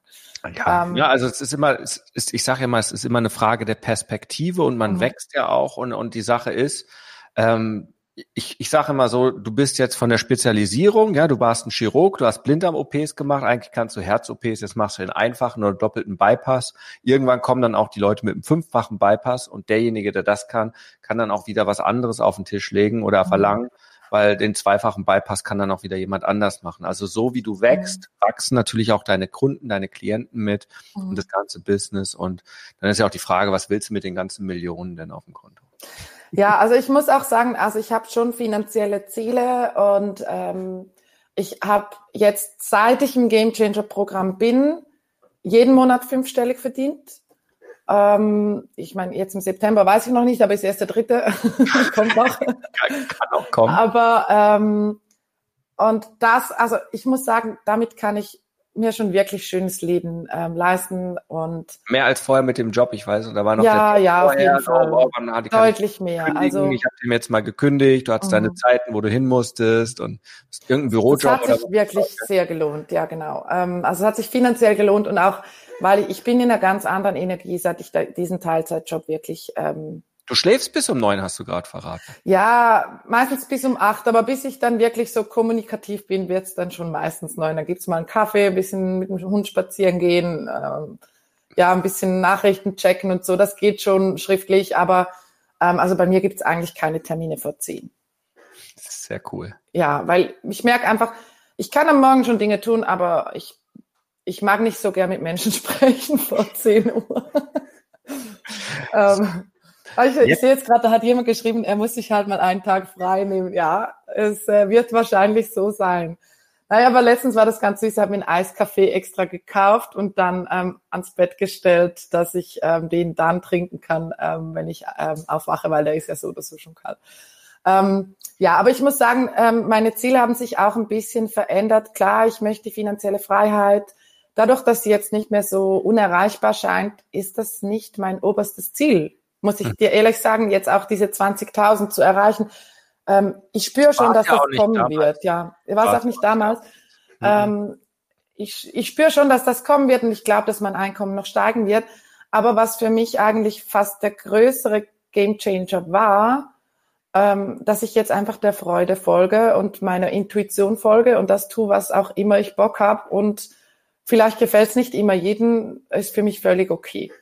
Ja, ähm, ja also es ist immer, es ist, ich sage immer, es ist immer eine Frage der Perspektive und man mhm. wächst ja auch und, und die Sache ist, ähm, ich, ich sage immer so, du bist jetzt von der Spezialisierung, ja, du warst ein Chirurg, du hast Blinddarm-OPs gemacht, eigentlich kannst du Herz-OPs, jetzt machst du den einfachen oder doppelten Bypass. Irgendwann kommen dann auch die Leute mit einem fünffachen Bypass und derjenige, der das kann, kann dann auch wieder was anderes auf den Tisch legen oder mhm. Weil den zweifachen Bypass kann dann auch wieder jemand anders machen. Also so wie du wächst, mhm. wachsen natürlich auch deine Kunden, deine Klienten mit mhm. und das ganze Business. Und dann ist ja auch die Frage, was willst du mit den ganzen Millionen denn auf dem Konto? Ja, also ich muss auch sagen, also ich habe schon finanzielle Ziele und ähm, ich habe jetzt, seit ich im Game Changer Programm bin, jeden Monat fünfstellig verdient. Ähm, ich meine, jetzt im September weiß ich noch nicht, aber ist erst der dritte. [laughs] Kommt noch. [laughs] Kann, kann auch kommen. Aber ähm, und das, also ich muss sagen, damit kann ich mir schon wirklich schönes Leben ähm, leisten und mehr als vorher mit dem Job, ich weiß, da war noch ja, der ja, auf jeden Fall. Oh, deutlich mehr. Also ich habe dem jetzt mal gekündigt, du hattest mhm. deine Zeiten, wo du hin musstest und irgendein Bürojob. Das hat sich wirklich sehr gelohnt, ja genau. Ähm, also es hat sich finanziell gelohnt und auch, weil ich bin in einer ganz anderen Energie, seit ich diesen Teilzeitjob wirklich ähm, Du schläfst bis um neun, hast du gerade verraten. Ja, meistens bis um acht, aber bis ich dann wirklich so kommunikativ bin, wird's dann schon meistens neun. Dann gibt's mal einen Kaffee, ein bisschen mit dem Hund spazieren gehen, ähm, ja, ein bisschen Nachrichten checken und so. Das geht schon schriftlich, aber ähm, also bei mir gibt's eigentlich keine Termine vor zehn. Das ist sehr cool. Ja, weil ich merke einfach, ich kann am Morgen schon Dinge tun, aber ich, ich mag nicht so gern mit Menschen [laughs] sprechen vor zehn Uhr. [laughs] ähm, ich, ich sehe jetzt gerade, da hat jemand geschrieben, er muss sich halt mal einen Tag frei nehmen. Ja, es äh, wird wahrscheinlich so sein. Naja, aber letztens war das ganz süß, ich habe mir einen Eiskaffee extra gekauft und dann ähm, ans Bett gestellt, dass ich ähm, den dann trinken kann, ähm, wenn ich ähm, aufwache, weil der ist ja so oder so schon kalt. Ähm, ja, aber ich muss sagen, ähm, meine Ziele haben sich auch ein bisschen verändert. Klar, ich möchte finanzielle Freiheit. Dadurch, dass sie jetzt nicht mehr so unerreichbar scheint, ist das nicht mein oberstes Ziel muss ich hm. dir ehrlich sagen, jetzt auch diese 20.000 zu erreichen. Ähm, ich spüre schon, dass das kommen damals. wird. Ja, war es auch nicht damals. Ähm, ich, ich spüre schon, dass das kommen wird und ich glaube, dass mein Einkommen noch steigen wird. Aber was für mich eigentlich fast der größere Gamechanger war, ähm, dass ich jetzt einfach der Freude folge und meiner Intuition folge und das tue, was auch immer ich Bock habe. Und vielleicht gefällt es nicht immer jedem, ist für mich völlig okay.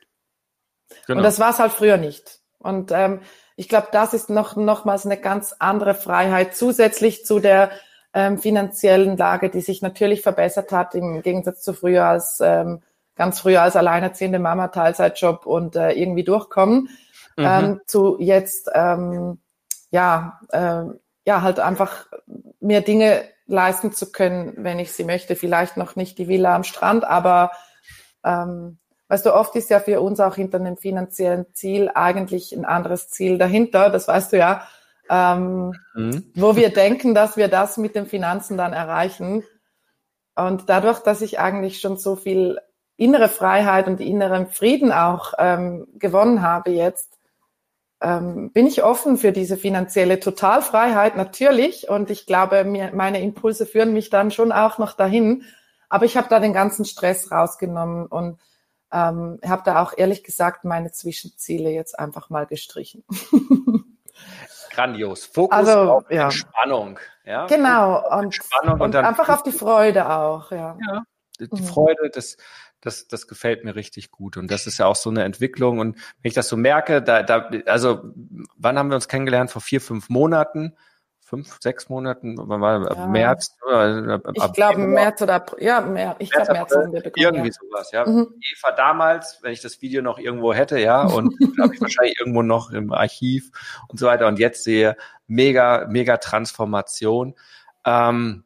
Genau. Und das war es halt früher nicht. Und ähm, ich glaube, das ist noch nochmals eine ganz andere Freiheit zusätzlich zu der ähm, finanziellen Lage, die sich natürlich verbessert hat im Gegensatz zu früher als ähm, ganz früher als alleinerziehende Mama Teilzeitjob und äh, irgendwie durchkommen mhm. ähm, zu jetzt ähm, ja äh, ja halt einfach mehr Dinge leisten zu können, wenn ich sie möchte. Vielleicht noch nicht die Villa am Strand, aber ähm, Weißt du, oft ist ja für uns auch hinter einem finanziellen Ziel eigentlich ein anderes Ziel dahinter, das weißt du ja, ähm, mhm. wo wir denken, dass wir das mit den Finanzen dann erreichen. Und dadurch, dass ich eigentlich schon so viel innere Freiheit und inneren Frieden auch ähm, gewonnen habe jetzt, ähm, bin ich offen für diese finanzielle Totalfreiheit natürlich. Und ich glaube, mir, meine Impulse führen mich dann schon auch noch dahin. Aber ich habe da den ganzen Stress rausgenommen und ähm, habe da auch ehrlich gesagt meine Zwischenziele jetzt einfach mal gestrichen. [laughs] Grandios. Fokus also, auf ja. Entspannung. Ja? Genau. Und, Entspannung und, und einfach auf die Freude auch. Ja. ja die, die mhm. Freude, das, das, das gefällt mir richtig gut. Und das ist ja auch so eine Entwicklung. Und wenn ich das so merke, da, da, also wann haben wir uns kennengelernt? Vor vier, fünf Monaten fünf, sechs Monaten, war ja. März? Oder, ich glaube März oder April, ja, März, ich glaube März haben wir bekommen. Irgendwie ja. sowas, ja. Mhm. Eva damals, wenn ich das Video noch irgendwo hätte, ja, und [laughs] habe ich wahrscheinlich irgendwo noch im Archiv und so weiter und jetzt sehe, mega, mega Transformation. Ähm,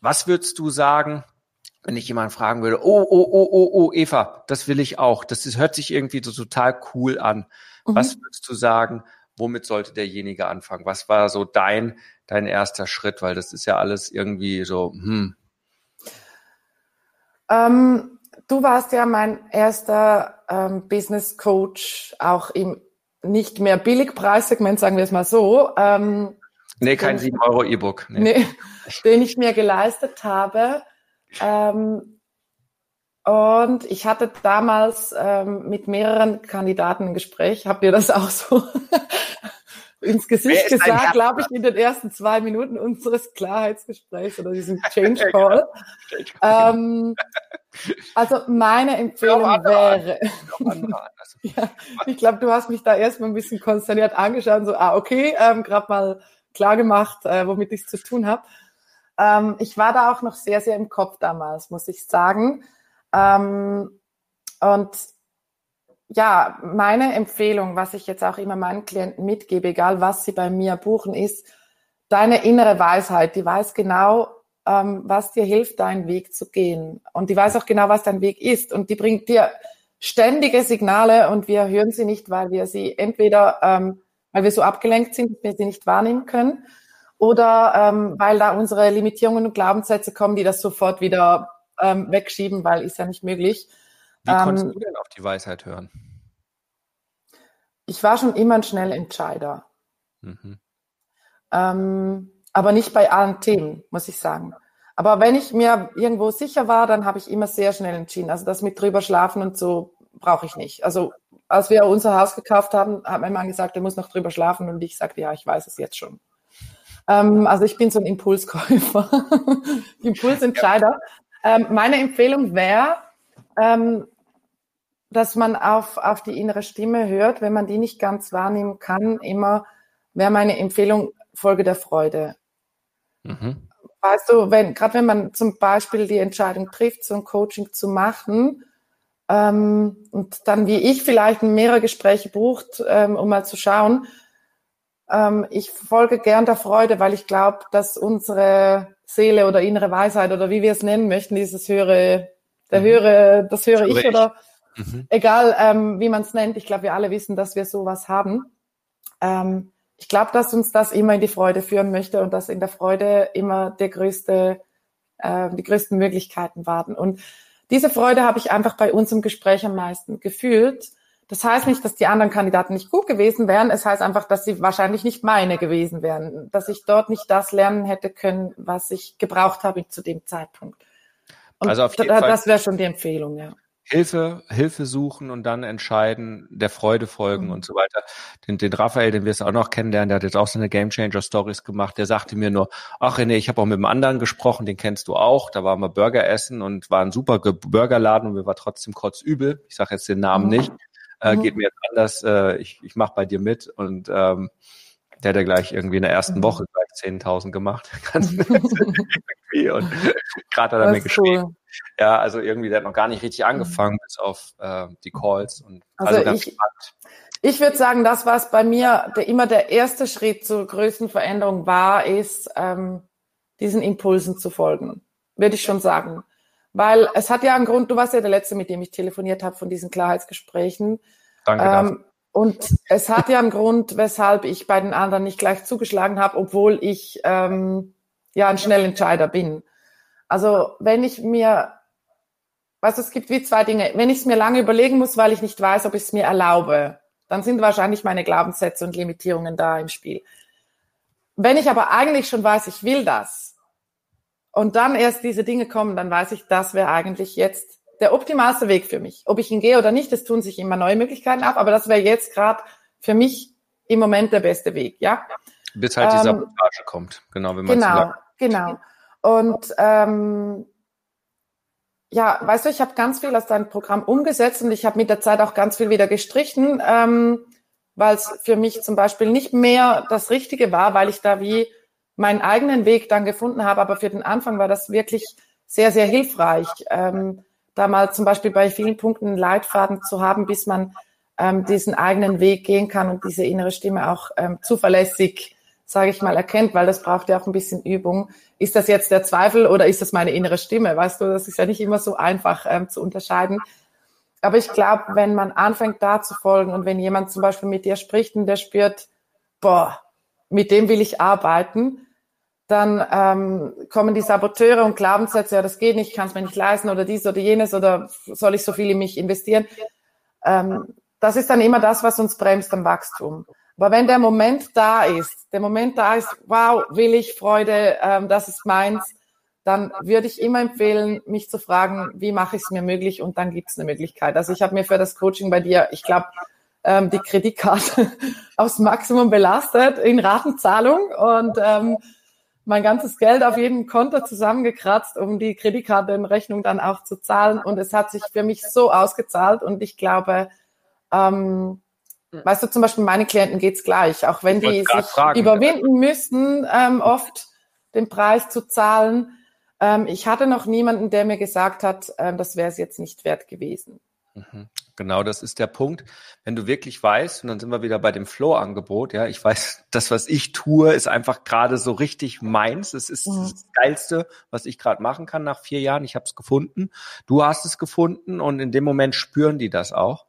was würdest du sagen, wenn ich jemanden fragen würde, oh, oh, oh, oh, oh, Eva, das will ich auch. Das ist, hört sich irgendwie so total cool an. Mhm. Was würdest du sagen, womit sollte derjenige anfangen? Was war so dein, dein erster Schritt? Weil das ist ja alles irgendwie so, hm. Ähm, du warst ja mein erster ähm, Business Coach, auch im nicht mehr Billigpreissegment, sagen wir es mal so. Ähm, nee, kein 7 Euro E-Book. Nee. nee. [laughs] den ich mir geleistet habe. Ähm, und ich hatte damals ähm, mit mehreren Kandidaten ein Gespräch. Habt ihr das auch so [laughs] ins Gesicht gesagt, glaube ich, in den ersten zwei Minuten unseres Klarheitsgesprächs oder diesem [laughs] Change Call. ähm, also meine Empfehlung wäre, [laughs] ja, ich glaube, du hast mich da erstmal ein bisschen konsterniert angeschaut so, ah, okay, ähm, gerade mal klar gemacht, äh, womit ich es zu tun habe. Ähm, ich war da auch noch sehr, sehr im Kopf damals, muss ich sagen. Ähm, und ja, meine Empfehlung, was ich jetzt auch immer meinen Klienten mitgebe, egal was sie bei mir buchen, ist deine innere Weisheit. Die weiß genau, ähm, was dir hilft, deinen Weg zu gehen. Und die weiß auch genau, was dein Weg ist. Und die bringt dir ständige Signale und wir hören sie nicht, weil wir sie entweder, ähm, weil wir so abgelenkt sind, dass wir sie nicht wahrnehmen können, oder ähm, weil da unsere Limitierungen und Glaubenssätze kommen, die das sofort wieder ähm, wegschieben, weil ist ja nicht möglich. Wie konntest ähm, du denn auf die Weisheit hören? Ich war schon immer ein Schnellentscheider. Mhm. Ähm, aber nicht bei allen Themen, muss ich sagen. Aber wenn ich mir irgendwo sicher war, dann habe ich immer sehr schnell entschieden. Also das mit drüber schlafen und so brauche ich nicht. Also als wir unser Haus gekauft haben, hat mein Mann gesagt, er muss noch drüber schlafen und ich sagte, ja, ich weiß es jetzt schon. Ähm, also ich bin so ein Impulskäufer, [laughs] Impulsentscheider. Ähm, meine Empfehlung wäre, ähm, dass man auf, auf die innere Stimme hört, wenn man die nicht ganz wahrnehmen kann, immer wäre meine Empfehlung Folge der Freude. Mhm. Weißt du, wenn, gerade wenn man zum Beispiel die Entscheidung trifft, so ein Coaching zu machen, ähm, und dann wie ich vielleicht mehrere Gespräche bucht, ähm, um mal zu schauen, ähm, ich folge gern der Freude, weil ich glaube, dass unsere Seele oder innere Weisheit oder wie wir es nennen möchten, dieses höhere, der mhm. höhere, das höhere Ich oder mhm. egal ähm, wie man es nennt, ich glaube, wir alle wissen, dass wir sowas haben. Ähm, ich glaube, dass uns das immer in die Freude führen möchte und dass in der Freude immer der größte, äh, die größten Möglichkeiten warten. Und diese Freude habe ich einfach bei uns im Gespräch am meisten gefühlt. Das heißt nicht, dass die anderen Kandidaten nicht gut gewesen wären. Es heißt einfach, dass sie wahrscheinlich nicht meine gewesen wären, dass ich dort nicht das lernen hätte können, was ich gebraucht habe zu dem Zeitpunkt. Und also auf jeden da, Fall. das wäre schon die Empfehlung, ja. Hilfe, Hilfe suchen und dann entscheiden, der Freude folgen mhm. und so weiter. Den, den Raphael, den wir es auch noch kennenlernen, der hat jetzt auch so eine Game Changer Stories gemacht. Der sagte mir nur, ach René, ich habe auch mit einem anderen gesprochen, den kennst du auch. Da waren wir Burger essen und war ein super Burgerladen und wir war trotzdem kotzübel. Ich sage jetzt den Namen mhm. nicht. Äh, mhm. Geht mir jetzt anders. Äh, ich ich mache bei dir mit und ähm, der hat ja gleich irgendwie in der ersten mhm. Woche gleich 10.000 gemacht. [laughs] [laughs] Und gerade hat er mir geschrieben. Cool ja, also irgendwie, der hat noch gar nicht richtig angefangen, bis auf äh, die Calls. Und also, also ganz ich, spannend. Ich würde sagen, das, was bei mir der, immer der erste Schritt zur größten Veränderung war, ist, ähm, diesen Impulsen zu folgen. Würde ich schon sagen. Weil es hat ja einen Grund, du warst ja der Letzte, mit dem ich telefoniert habe von diesen Klarheitsgesprächen. Danke. Ähm, und es hat ja einen Grund, weshalb ich bei den anderen nicht gleich zugeschlagen habe, obwohl ich ähm, ja ein Schnellentscheider bin. Also wenn ich mir, was es gibt wie zwei Dinge, wenn ich es mir lange überlegen muss, weil ich nicht weiß, ob ich es mir erlaube, dann sind wahrscheinlich meine Glaubenssätze und Limitierungen da im Spiel. Wenn ich aber eigentlich schon weiß, ich will das und dann erst diese Dinge kommen, dann weiß ich, das wäre eigentlich jetzt der optimalste Weg für mich. Ob ich ihn gehe oder nicht, es tun sich immer neue Möglichkeiten ab, aber das wäre jetzt gerade für mich im Moment der beste Weg, ja. Bis halt die ähm, Sabotage kommt, genau, wenn man Genau, genau. Und ähm, ja, weißt du, ich habe ganz viel aus deinem Programm umgesetzt und ich habe mit der Zeit auch ganz viel wieder gestrichen, ähm, weil es für mich zum Beispiel nicht mehr das Richtige war, weil ich da wie meinen eigenen Weg dann gefunden habe. Aber für den Anfang war das wirklich sehr, sehr hilfreich, ähm, da mal zum Beispiel bei vielen Punkten einen Leitfaden zu haben, bis man ähm, diesen eigenen Weg gehen kann und diese innere Stimme auch ähm, zuverlässig sage ich mal, erkennt, weil das braucht ja auch ein bisschen Übung. Ist das jetzt der Zweifel oder ist das meine innere Stimme? Weißt du, das ist ja nicht immer so einfach ähm, zu unterscheiden. Aber ich glaube, wenn man anfängt da zu folgen und wenn jemand zum Beispiel mit dir spricht und der spürt, boah, mit dem will ich arbeiten, dann ähm, kommen die Saboteure und Glaubenssätze, ja, das geht nicht, ich kann es mir nicht leisten oder dies oder jenes oder soll ich so viel in mich investieren. Ähm, das ist dann immer das, was uns bremst am Wachstum. Aber wenn der Moment da ist, der Moment da ist, wow, will ich Freude, ähm, das ist meins, dann würde ich immer empfehlen, mich zu fragen, wie mache ich es mir möglich und dann gibt es eine Möglichkeit. Also ich habe mir für das Coaching bei dir, ich glaube, ähm, die Kreditkarte [laughs] aufs Maximum belastet in Ratenzahlung und ähm, mein ganzes Geld auf jedem Konto zusammengekratzt, um die Kreditkartenrechnung dann auch zu zahlen. Und es hat sich für mich so ausgezahlt und ich glaube, ähm, Weißt du, zum Beispiel meine Klienten geht's gleich, auch wenn die sich fragen. überwinden müssten, ähm, oft den Preis zu zahlen. Ähm, ich hatte noch niemanden, der mir gesagt hat, ähm, das wäre es jetzt nicht wert gewesen. Mhm. Genau, das ist der Punkt. Wenn du wirklich weißt, und dann sind wir wieder bei dem Flow-Angebot, ja, ich weiß, [laughs] das, was ich tue, ist einfach gerade so richtig meins. Es ist mhm. das Geilste, was ich gerade machen kann nach vier Jahren. Ich habe es gefunden. Du hast es gefunden und in dem Moment spüren die das auch.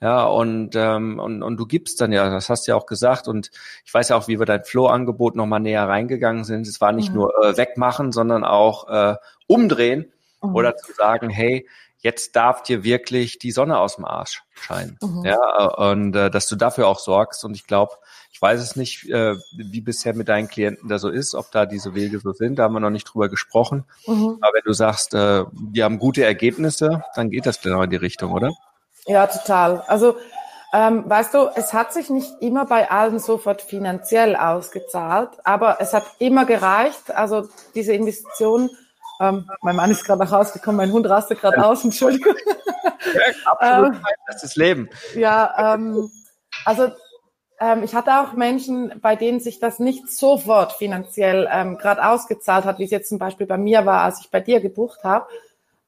Ja, und, ähm, und, und du gibst dann ja, das hast du ja auch gesagt, und ich weiß ja auch, wie wir dein Flow-Angebot nochmal näher reingegangen sind. Es war nicht mhm. nur äh, wegmachen, sondern auch äh, umdrehen mhm. oder zu sagen, hey, jetzt darf dir wirklich die Sonne aus dem Arsch scheinen. Mhm. Ja, und äh, dass du dafür auch sorgst. Und ich glaube, ich weiß es nicht, äh, wie bisher mit deinen Klienten da so ist, ob da diese Wege so sind. Da haben wir noch nicht drüber gesprochen. Mhm. Aber wenn du sagst, äh, wir haben gute Ergebnisse, dann geht das genau in die Richtung, oder? Ja, total. Also ähm, weißt du, es hat sich nicht immer bei allen sofort finanziell ausgezahlt, aber es hat immer gereicht. Also diese Investition ähm, mein Mann ist gerade nach Hause gekommen, mein Hund rastet gerade aus, Entschuldigung. Ja, absolut, ähm, das ist Leben. Ja, ähm, also ähm, ich hatte auch Menschen, bei denen sich das nicht sofort finanziell ähm, gerade ausgezahlt hat, wie es jetzt zum Beispiel bei mir war, als ich bei dir gebucht habe.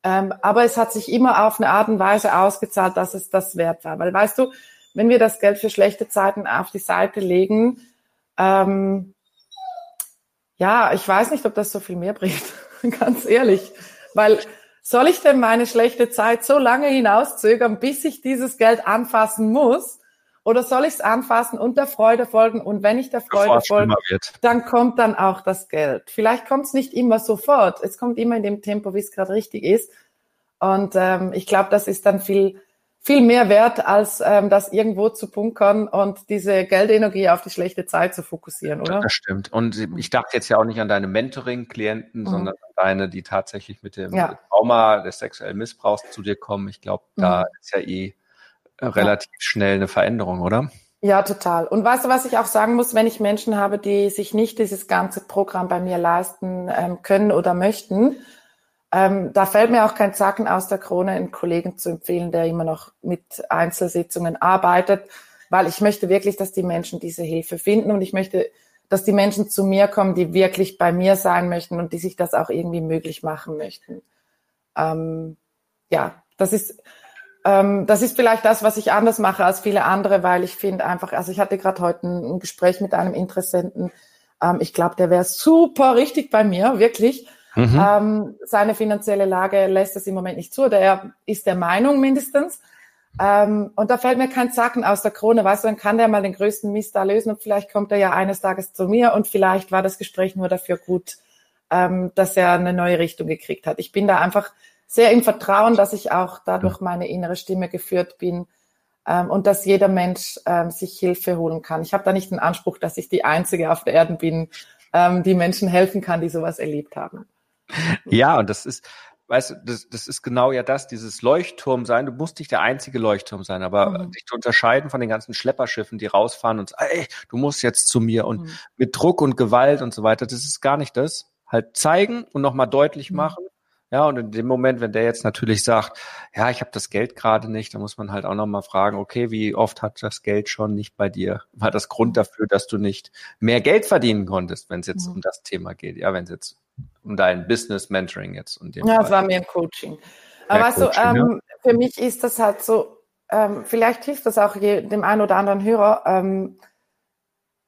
Ähm, aber es hat sich immer auf eine Art und Weise ausgezahlt, dass es das wert war. Weil weißt du, wenn wir das Geld für schlechte Zeiten auf die Seite legen, ähm, ja, ich weiß nicht, ob das so viel mehr bringt. [laughs] ganz ehrlich. Weil soll ich denn meine schlechte Zeit so lange hinauszögern, bis ich dieses Geld anfassen muss? Oder soll ich es anfassen und der Freude folgen? Und wenn ich der Freude folge, dann kommt dann auch das Geld. Vielleicht kommt es nicht immer sofort. Es kommt immer in dem Tempo, wie es gerade richtig ist. Und ähm, ich glaube, das ist dann viel viel mehr wert, als ähm, das irgendwo zu bunkern und diese Geldenergie auf die schlechte Zeit zu fokussieren, oder? Das stimmt. Und ich dachte jetzt ja auch nicht an deine Mentoring-Klienten, mhm. sondern an deine, die tatsächlich mit dem ja. Trauma des sexuellen Missbrauchs zu dir kommen. Ich glaube, da mhm. ist ja eh relativ ja. schnell eine Veränderung, oder? Ja, total. Und weißt du, was ich auch sagen muss, wenn ich Menschen habe, die sich nicht dieses ganze Programm bei mir leisten ähm, können oder möchten, ähm, da fällt mir auch kein Zacken aus der Krone, einen Kollegen zu empfehlen, der immer noch mit Einzelsitzungen arbeitet, weil ich möchte wirklich, dass die Menschen diese Hilfe finden und ich möchte, dass die Menschen zu mir kommen, die wirklich bei mir sein möchten und die sich das auch irgendwie möglich machen möchten. Ähm, ja, das ist, ähm, das ist vielleicht das, was ich anders mache als viele andere, weil ich finde einfach, also ich hatte gerade heute ein, Gespräch mit einem Interessenten. Ähm, ich glaube, der wäre super richtig bei mir, wirklich. Mhm. Ähm, seine finanzielle Lage lässt es im Moment nicht zu, oder er ist der Meinung mindestens. Ähm, und da fällt mir kein Zacken aus der Krone, weißt du, dann kann der mal den größten Mist da lösen und vielleicht kommt er ja eines Tages zu mir und vielleicht war das Gespräch nur dafür gut, ähm, dass er eine neue Richtung gekriegt hat. Ich bin da einfach sehr im Vertrauen, dass ich auch dadurch meine innere Stimme geführt bin ähm, und dass jeder Mensch ähm, sich Hilfe holen kann. Ich habe da nicht den Anspruch, dass ich die Einzige auf der Erde bin, ähm, die Menschen helfen kann, die sowas erlebt haben. Ja, und das ist, weißt du, das, das ist genau ja das, dieses Leuchtturm sein. Du musst nicht der einzige Leuchtturm sein, aber mhm. dich zu unterscheiden von den ganzen Schlepperschiffen, die rausfahren und sagen, ey, du musst jetzt zu mir und mhm. mit Druck und Gewalt und so weiter, das ist gar nicht das. Halt zeigen und nochmal deutlich mhm. machen. Ja, und in dem Moment, wenn der jetzt natürlich sagt, ja, ich habe das Geld gerade nicht, dann muss man halt auch nochmal fragen, okay, wie oft hat das Geld schon nicht bei dir? War das Grund dafür, dass du nicht mehr Geld verdienen konntest, wenn es jetzt mhm. um das Thema geht? Ja, wenn es jetzt um dein Business Mentoring jetzt. Und ja, es war ein Coaching. Aber weißt du, ähm, ja. für mich ist das halt so, ähm, vielleicht hilft das auch je, dem einen oder anderen Hörer. Ähm,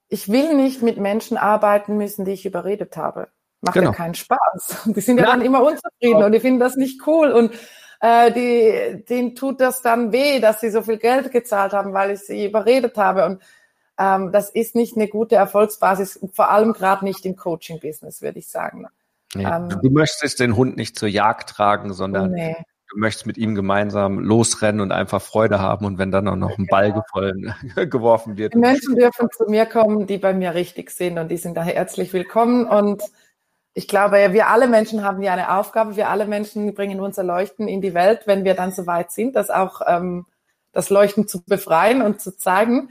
ich will nicht mit Menschen arbeiten müssen, die ich überredet habe. Macht genau. ja keinen Spaß. [laughs] Die sind ja dann immer unzufrieden und die finden das nicht cool und äh, die, denen tut das dann weh, dass sie so viel Geld gezahlt haben, weil ich sie überredet habe. Und ähm, das ist nicht eine gute Erfolgsbasis, vor allem gerade nicht im Coaching-Business, würde ich sagen. Nee, ähm, du möchtest den Hund nicht zur Jagd tragen, sondern nee. du möchtest mit ihm gemeinsam losrennen und einfach Freude haben und wenn dann auch noch ein Ball gefallen, [laughs] geworfen wird. Die Menschen dürfen zu mir kommen, die bei mir richtig sind und die sind daher herzlich willkommen und ich glaube, wir alle Menschen haben ja eine Aufgabe. Wir alle Menschen bringen unser Leuchten in die Welt, wenn wir dann so weit sind, das auch ähm, das Leuchten zu befreien und zu zeigen.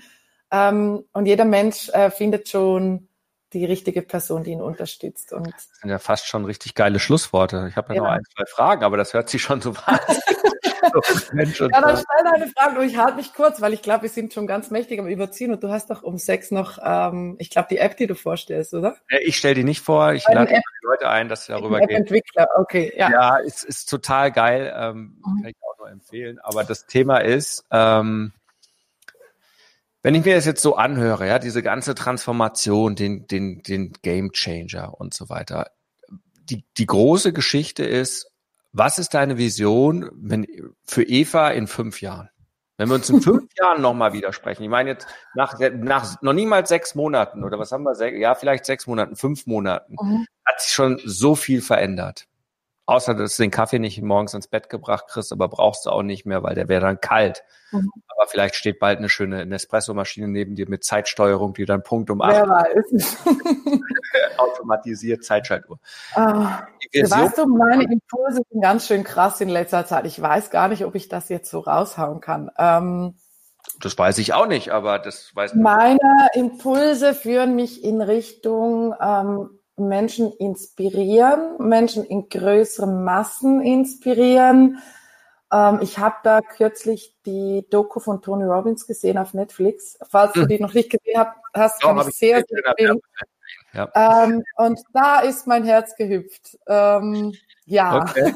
Ähm, und jeder Mensch äh, findet schon die richtige Person, die ihn unterstützt. Und das sind ja fast schon richtig geile Schlussworte. Ich habe ja, ja, noch ein, zwei Fragen, aber das hört sich schon so wahnsinnig. [laughs] [laughs] Mensch ja, dann stell deine Fragen und ich halte mich kurz, weil ich glaube, wir sind schon ganz mächtig am Überziehen und du hast doch um sechs noch, ähm, ich glaube, die App, die du vorstellst, oder? Ich stelle die nicht vor, ich lade die Leute ein, dass sie darüber gehen. Entwickler, okay, ja. Ja, ist, ist total geil. Ähm, mhm. Kann ich auch nur nur empfehlen. Aber das Thema ist, ähm, wenn ich mir das jetzt so anhöre, ja, diese ganze Transformation, den, den, den Game Changer und so weiter. Die, die große Geschichte ist, was ist deine Vision wenn, für Eva in fünf Jahren? Wenn wir uns in fünf [laughs] Jahren nochmal widersprechen, ich meine jetzt nach, nach noch niemals sechs Monaten oder was haben wir, ja, vielleicht sechs Monaten, fünf Monaten, mhm. hat sich schon so viel verändert. Außer, dass du den Kaffee nicht morgens ins Bett gebracht kriegst, aber brauchst du auch nicht mehr, weil der wäre dann kalt. Mhm. Aber vielleicht steht bald eine schöne Nespresso-Maschine neben dir mit Zeitsteuerung, die dann Punkt um acht [laughs] automatisiert Zeitschaltuhr. Ah, weißt du, meine Impulse sind ganz schön krass in letzter Zeit. Ich weiß gar nicht, ob ich das jetzt so raushauen kann. Ähm, das weiß ich auch nicht, aber das weiß Meine Impulse führen mich in Richtung ähm, Menschen inspirieren, Menschen in größeren Massen inspirieren. Ähm, ich habe da kürzlich die Doku von Tony Robbins gesehen auf Netflix. Falls hm. du die noch nicht gesehen hast, kann ich sehr, sehr empfehlen. Ja. Ähm, und da ist mein Herz gehüpft. Ähm, ja. Okay.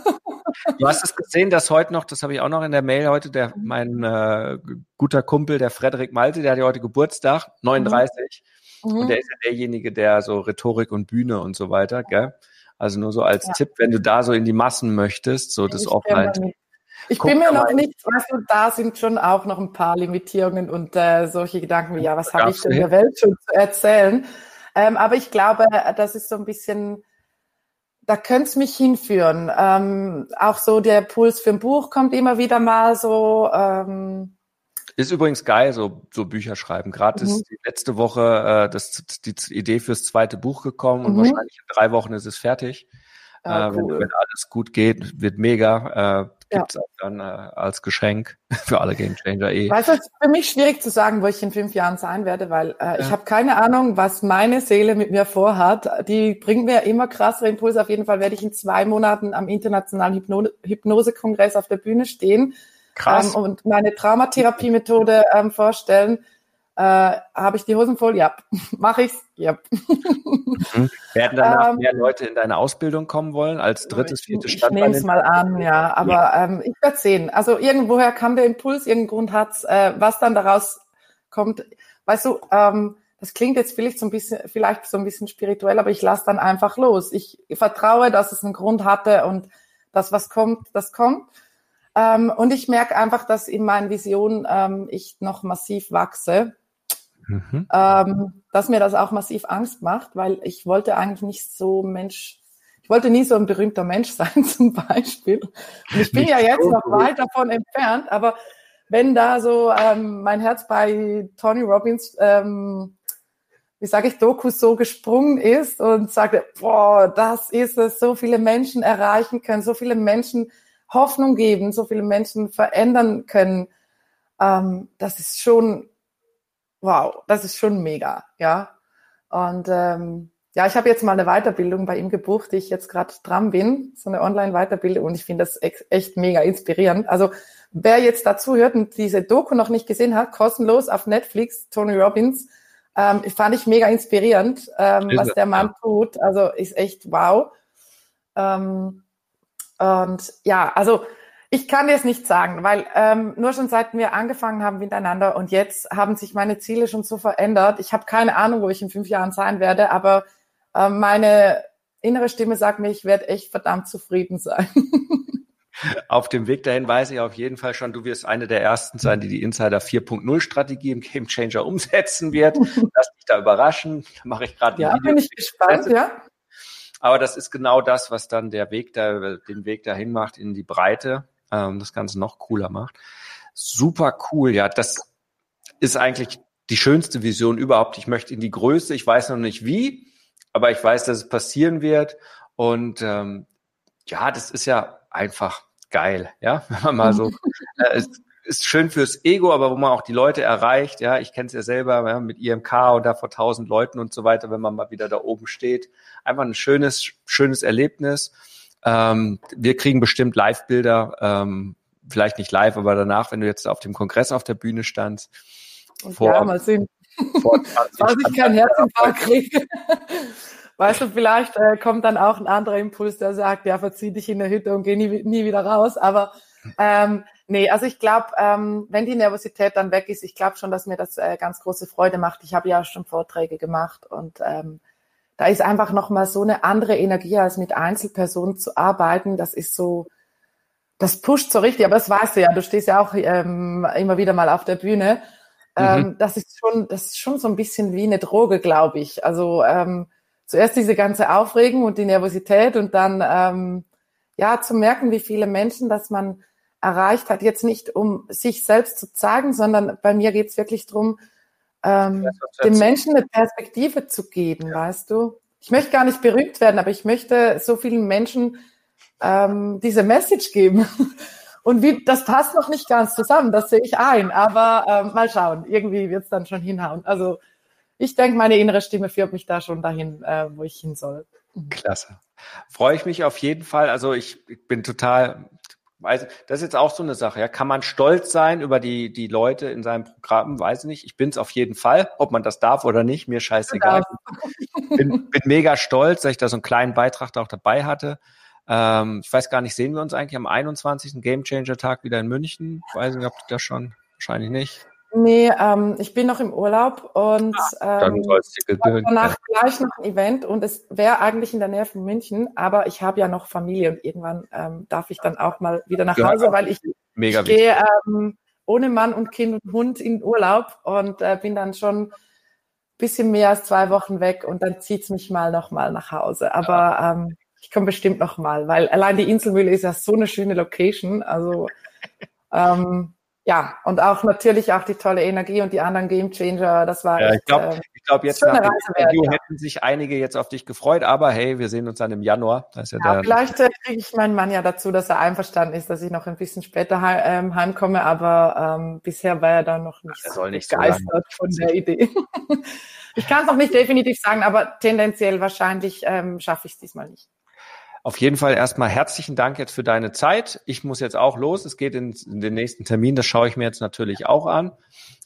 Du hast es gesehen, dass heute noch, das habe ich auch noch in der Mail heute, der mein äh, guter Kumpel, der Frederik Malte, der hat ja heute Geburtstag, 39. Mhm. Mhm. Und der ist ja derjenige, der so Rhetorik und Bühne und so weiter, gell? Also nur so als ja. Tipp, wenn du da so in die Massen möchtest, so das Offline. Ich Guck bin mir noch nicht, weißt du, da sind schon auch noch ein paar Limitierungen und äh, solche Gedanken wie, ja, was habe ich denn der Welt schon zu erzählen? Ähm, aber ich glaube, das ist so ein bisschen, da könnte es mich hinführen. Ähm, auch so der Puls für ein Buch kommt immer wieder mal so. Ähm, ist übrigens geil, so, so Bücher schreiben. Gerade mhm. ist die letzte Woche äh, das, die Idee fürs zweite Buch gekommen und mhm. wahrscheinlich in drei Wochen ist es fertig. Ah, äh, cool. wenn, wenn, alles gut geht, wird mega. Äh, Gibt es ja. auch dann äh, als Geschenk [laughs] für alle Game Changer eh. Weißt du, es ist für mich schwierig zu sagen, wo ich in fünf Jahren sein werde, weil äh, ja. ich habe keine Ahnung, was meine Seele mit mir vorhat. Die bringt mir immer krassere Impulse. Auf jeden Fall werde ich in zwei Monaten am Internationalen Hypno Hypnosekongress auf der Bühne stehen Krass. Ähm, und meine Traumatherapie-Methode ähm, vorstellen. Äh, Habe ich die Hosen voll? Ja. [laughs] Mache ich's? Ja. Mhm. Werden danach ähm, mehr Leute in deine Ausbildung kommen wollen als drittes, viertes Standbein? Ich nehme es mal an, ja. Aber ja. Ähm, ich werde sehen. Also irgendwoher kam der Impuls, irgendeinen Grund hat's. Äh, was dann daraus kommt, weißt du, ähm, das klingt jetzt vielleicht so ein bisschen, vielleicht so ein bisschen spirituell, aber ich lasse dann einfach los. Ich vertraue, dass es einen Grund hatte und das, was kommt, das kommt. Ähm, und ich merke einfach, dass in meinen Visionen ähm, ich noch massiv wachse. Mhm. Ähm, dass mir das auch massiv Angst macht, weil ich wollte eigentlich nicht so Mensch, ich wollte nie so ein berühmter Mensch [laughs] sein zum Beispiel. Und ich bin nicht ja jetzt noch weit davon entfernt, aber wenn da so ähm, mein Herz bei Tony Robbins, ähm, wie sage ich, Dokus so gesprungen ist und sagte, boah, das ist es, so viele Menschen erreichen können, so viele Menschen Hoffnung geben, so viele Menschen verändern können, ähm, das ist schon, wow, das ist schon mega, ja. Und ähm, ja, ich habe jetzt mal eine Weiterbildung bei ihm gebucht, die ich jetzt gerade dran bin, so eine Online-Weiterbildung und ich finde das echt mega inspirierend. Also wer jetzt dazu hört und diese Doku noch nicht gesehen hat, kostenlos auf Netflix, Tony Robbins, ähm, fand ich mega inspirierend, ähm, was der Mann tut. Also ist echt wow. Ähm, und ja, also ich kann dir es nicht sagen, weil ähm, nur schon seit wir angefangen haben miteinander und jetzt haben sich meine Ziele schon so verändert. Ich habe keine Ahnung, wo ich in fünf Jahren sein werde, aber äh, meine innere Stimme sagt mir, ich werde echt verdammt zufrieden sein. [laughs] Auf dem Weg dahin weiß ich auf jeden Fall schon, du wirst eine der ersten sein, die die Insider 4.0 Strategie im Game Changer umsetzen wird. Lass dich da überraschen. Da mache ich gerade Ja, bin ich gespannt, ja. Aber das ist genau das, was dann der Weg da, den Weg dahin macht in die Breite, ähm, das Ganze noch cooler macht. Super cool, ja. Das ist eigentlich die schönste Vision überhaupt. Ich möchte in die Größe. Ich weiß noch nicht wie, aber ich weiß, dass es passieren wird. Und ähm, ja, das ist ja einfach geil, ja, [laughs] wenn man mal so. [laughs] Äh, ist schön fürs Ego, aber wo man auch die Leute erreicht. Ja, ich kenne es ja selber ja, mit IMK und da vor tausend Leuten und so weiter, wenn man mal wieder da oben steht. Einfach ein schönes, schönes Erlebnis. Ähm, wir kriegen bestimmt Live-Bilder, ähm, vielleicht nicht live, aber danach, wenn du jetzt auf dem Kongress auf der Bühne standst. Und vor, ja, mal sehen. Vor 20 Falls [laughs] ich kein Herzinfarkt kriege. Weißt du, vielleicht äh, kommt dann auch ein anderer Impuls, der sagt, ja, verzieh dich in der Hütte und geh nie, nie wieder raus. Aber ähm, Nee, also ich glaube, ähm, wenn die Nervosität dann weg ist, ich glaube schon, dass mir das äh, ganz große Freude macht. Ich habe ja schon Vorträge gemacht und ähm, da ist einfach nochmal so eine andere Energie, als mit Einzelpersonen zu arbeiten. Das ist so, das pusht so richtig, aber das weißt du ja, du stehst ja auch ähm, immer wieder mal auf der Bühne. Ähm, mhm. das ist schon, das ist schon so ein bisschen wie eine Droge, glaube ich. Also ähm, zuerst diese ganze Aufregung und die Nervosität und dann ähm, ja zu merken, wie viele Menschen, dass man erreicht hat, jetzt nicht um sich selbst zu zeigen, sondern bei mir geht es wirklich darum, ähm, den Menschen eine Perspektive zu geben, ja. weißt du? Ich möchte gar nicht berühmt werden, aber ich möchte so vielen Menschen ähm, diese Message geben. [laughs] Und wie, das passt noch nicht ganz zusammen, das sehe ich ein, aber ähm, mal schauen, irgendwie wird es dann schon hinhauen. Also ich denke, meine innere Stimme führt mich da schon dahin, äh, wo ich hin soll. Klasse. Freue ich mich auf jeden Fall. Also ich, ich bin total Weiß, das ist jetzt auch so eine Sache. Ja. Kann man stolz sein über die, die Leute in seinem Programm? Weiß ich nicht. Ich bin es auf jeden Fall. Ob man das darf oder nicht, mir scheißegal. Bin, bin mega stolz, dass ich da so einen kleinen Beitrag da auch dabei hatte. Ähm, ich weiß gar nicht, sehen wir uns eigentlich am 21. Game Changer Tag wieder in München? Weiß nicht, ob das schon? Wahrscheinlich nicht. Nee, ähm, ich bin noch im Urlaub und ah, ähm, danach gleich noch ein Event und es wäre eigentlich in der Nähe von München, aber ich habe ja noch Familie und irgendwann ähm, darf ich dann auch mal wieder nach Hause, weil ich, ich gehe ähm, ohne Mann und Kind und Hund in Urlaub und äh, bin dann schon bisschen mehr als zwei Wochen weg und dann zieht's mich mal noch mal nach Hause. Aber ähm, ich komme bestimmt noch mal, weil allein die Inselmühle ist ja so eine schöne Location. Also ähm, ja, und auch natürlich auch die tolle Energie und die anderen Game Changer, das war ja, ich glaube, ähm, ich glaube jetzt nach dem Interview ja. hätten sich einige jetzt auf dich gefreut, aber hey, wir sehen uns dann im Januar. Das ist ja, ja vielleicht äh, kriege ich meinen Mann ja dazu, dass er einverstanden ist, dass ich noch ein bisschen später heim, ähm, heimkomme, aber ähm, bisher war er da noch nicht, Ach, nicht begeistert so von der Idee. [laughs] ich kann es noch nicht definitiv sagen, aber tendenziell wahrscheinlich ähm, schaffe ich es diesmal nicht. Auf jeden Fall erstmal herzlichen Dank jetzt für deine Zeit. Ich muss jetzt auch los. Es geht in, in den nächsten Termin. Das schaue ich mir jetzt natürlich auch an.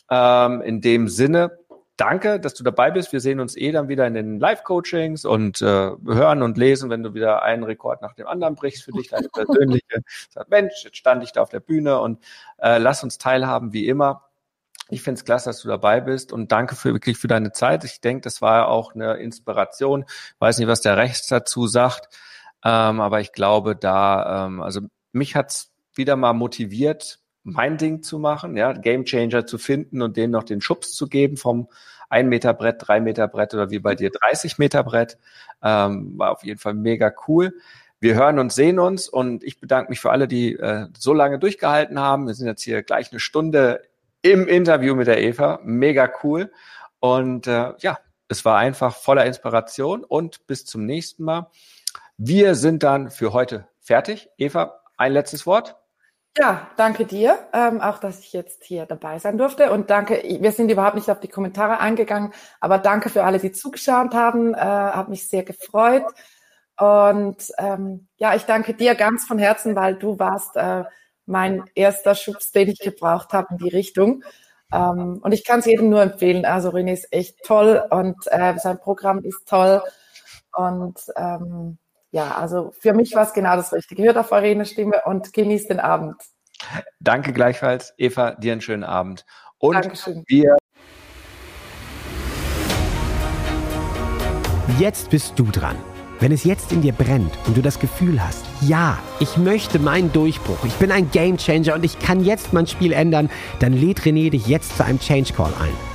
Ähm, in dem Sinne, danke, dass du dabei bist. Wir sehen uns eh dann wieder in den Live-Coachings und äh, hören und lesen, wenn du wieder einen Rekord nach dem anderen brichst für dich, deine persönliche. [laughs] Sag, Mensch, jetzt stand ich da auf der Bühne und äh, lass uns teilhaben wie immer. Ich finde es klasse, dass du dabei bist und danke für wirklich für deine Zeit. Ich denke, das war auch eine Inspiration. Ich weiß nicht, was der Rechts dazu sagt. Ähm, aber ich glaube, da, ähm, also mich hat's wieder mal motiviert, mein Ding zu machen, ja, Game Changer zu finden und denen noch den Schubs zu geben vom ein Meter Brett, drei Meter Brett oder wie bei dir 30 Meter Brett. Ähm, war auf jeden Fall mega cool. Wir hören und sehen uns und ich bedanke mich für alle, die äh, so lange durchgehalten haben. Wir sind jetzt hier gleich eine Stunde im Interview mit der Eva. Mega cool. Und äh, ja, es war einfach voller Inspiration und bis zum nächsten Mal. Wir sind dann für heute fertig. Eva, ein letztes Wort. Ja, danke dir, ähm, auch dass ich jetzt hier dabei sein durfte. Und danke, wir sind überhaupt nicht auf die Kommentare eingegangen, aber danke für alle, die zugeschaut haben, äh, hat mich sehr gefreut. Und ähm, ja, ich danke dir ganz von Herzen, weil du warst äh, mein erster Schubs, den ich gebraucht habe in die Richtung. Ähm, und ich kann es jedem nur empfehlen, also René ist echt toll und äh, sein Programm ist toll. Und ähm, ja, also für mich war es genau das Richtige. Hört auf eure Stimme und genießt den Abend. Danke gleichfalls, Eva, dir einen schönen Abend. Und Dankeschön. wir. Jetzt bist du dran. Wenn es jetzt in dir brennt und du das Gefühl hast, ja, ich möchte meinen Durchbruch, ich bin ein Gamechanger und ich kann jetzt mein Spiel ändern, dann lädt René dich jetzt zu einem Change Call ein.